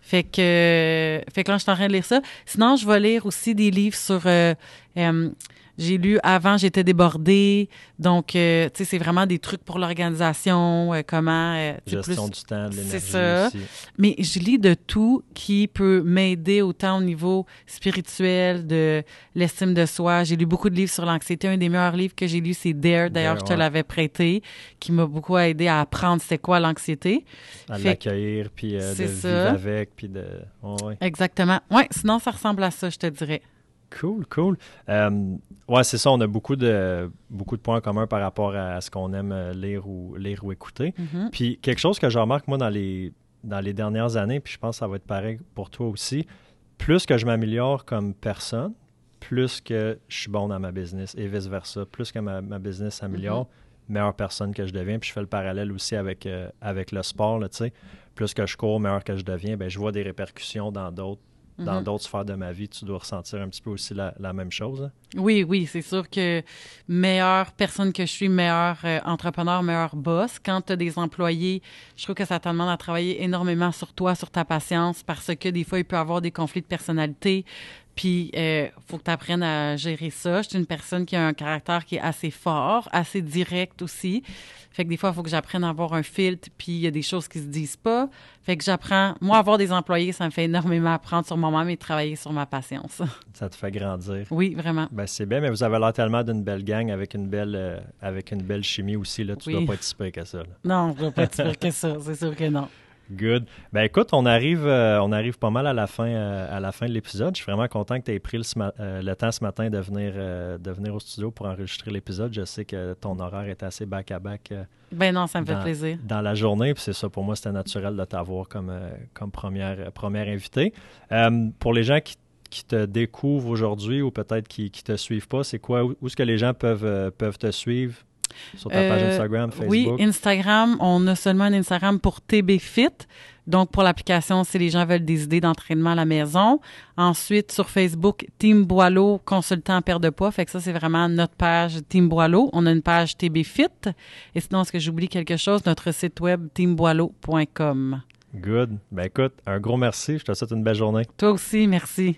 Fait que, fait que là, je suis en train de lire ça. Sinon, je vais lire aussi des livres sur. euh, euh, j'ai lu avant, j'étais débordée. Donc, euh, tu sais, c'est vraiment des trucs pour l'organisation, euh, comment. euh, Gestion plus- du temps, de l'énergie C'est ça. aussi. Mais je lis de tout qui peut m'aider autant au niveau spirituel, de l'estime de soi. J'ai lu beaucoup de livres sur l'anxiété. Un des meilleurs livres que j'ai lu, c'est Dare. D'ailleurs, je te ouais. l'avais prêté, qui m'a beaucoup aidé à apprendre c'était quoi l'anxiété. À l'accueillir, puis euh, de c'est vivre ça. avec, puis de... Ouais, ouais. Exactement. Ouais, sinon, ça ressemble à ça, je te dirais. Cool, cool. Euh, ouais, c'est ça, on a beaucoup de, beaucoup de points communs par rapport à ce qu'on aime euh, lire ou, lire ou écouter. Mhm. Puis quelque chose que je remarque, moi, dans les, dans les dernières années, puis je pense que ça va être pareil pour toi aussi, plus que je m'améliore comme personne, plus que je suis bon dans ma business et vice-versa. Plus que ma, ma business s'améliore, meilleure personne que je deviens. Puis je fais le parallèle aussi avec, euh, avec le sport, tu sais. Plus que je cours, meilleur que je deviens, ben, je vois des répercussions dans d'autres dans Mhm. d'autres sphères de ma vie. Tu dois ressentir un petit peu aussi la, la même chose. hein? Oui, oui, c'est sûr que meilleure personne que je suis, meilleur euh, entrepreneur, meilleur boss. Quand tu as des employés, je trouve que ça te demande à travailler énormément sur toi, sur ta patience, parce que des fois, il peut y avoir des conflits de personnalité. Puis, il faut que tu apprennes à gérer ça. Je suis une personne qui a un caractère qui est assez fort, assez direct aussi. Fait que des fois, il faut que j'apprenne à avoir un filtre, puis il y a des choses qui se disent pas. Fait que j'apprends. Moi, avoir des employés, ça me fait énormément apprendre sur moi-même et travailler sur ma patience. Ça te fait grandir. oui, vraiment. Ben, c'est bien, mais vous avez l'air tellement d'une belle gang avec une belle, euh, avec une belle chimie aussi. Là. Tu Oui. dois pas être si que ça. là. Non, je ne vais pas être que ça. C'est sûr que non. Good. Ben écoute, on arrive, euh, on arrive pas mal à la fin, euh, à la fin de l'épisode. Je suis vraiment content que tu aies pris le, euh, le, temps ce matin de venir, de venir au studio pour enregistrer l'épisode. Je sais que ton horaire est assez back-à-back. ben non, ça me dans, fait plaisir. Dans la journée, puis c'est ça, pour moi, c'était naturel de t'avoir comme, comme première, première invitée. pour les gens qui qui te découvrent aujourd'hui ou peut-être qui ne te suivent pas, c'est quoi? Où, est-ce que les gens peuvent, peuvent te suivre? Sur ta page Instagram, Facebook? Oui, Instagram. On a seulement un Instagram pour TBFit. Donc, pour l'application, si les gens veulent des idées d'entraînement à la maison. Ensuite, sur Facebook, Team Boileau, consultant perte de poids. Fait que ça, c'est vraiment notre page Team Boileau. On a une page TBFit. Et sinon, est-ce que j'oublie quelque chose? Notre site web, teamboileau.com. Good. Ben écoute, un gros merci. Je te souhaite une belle journée. Toi aussi, merci.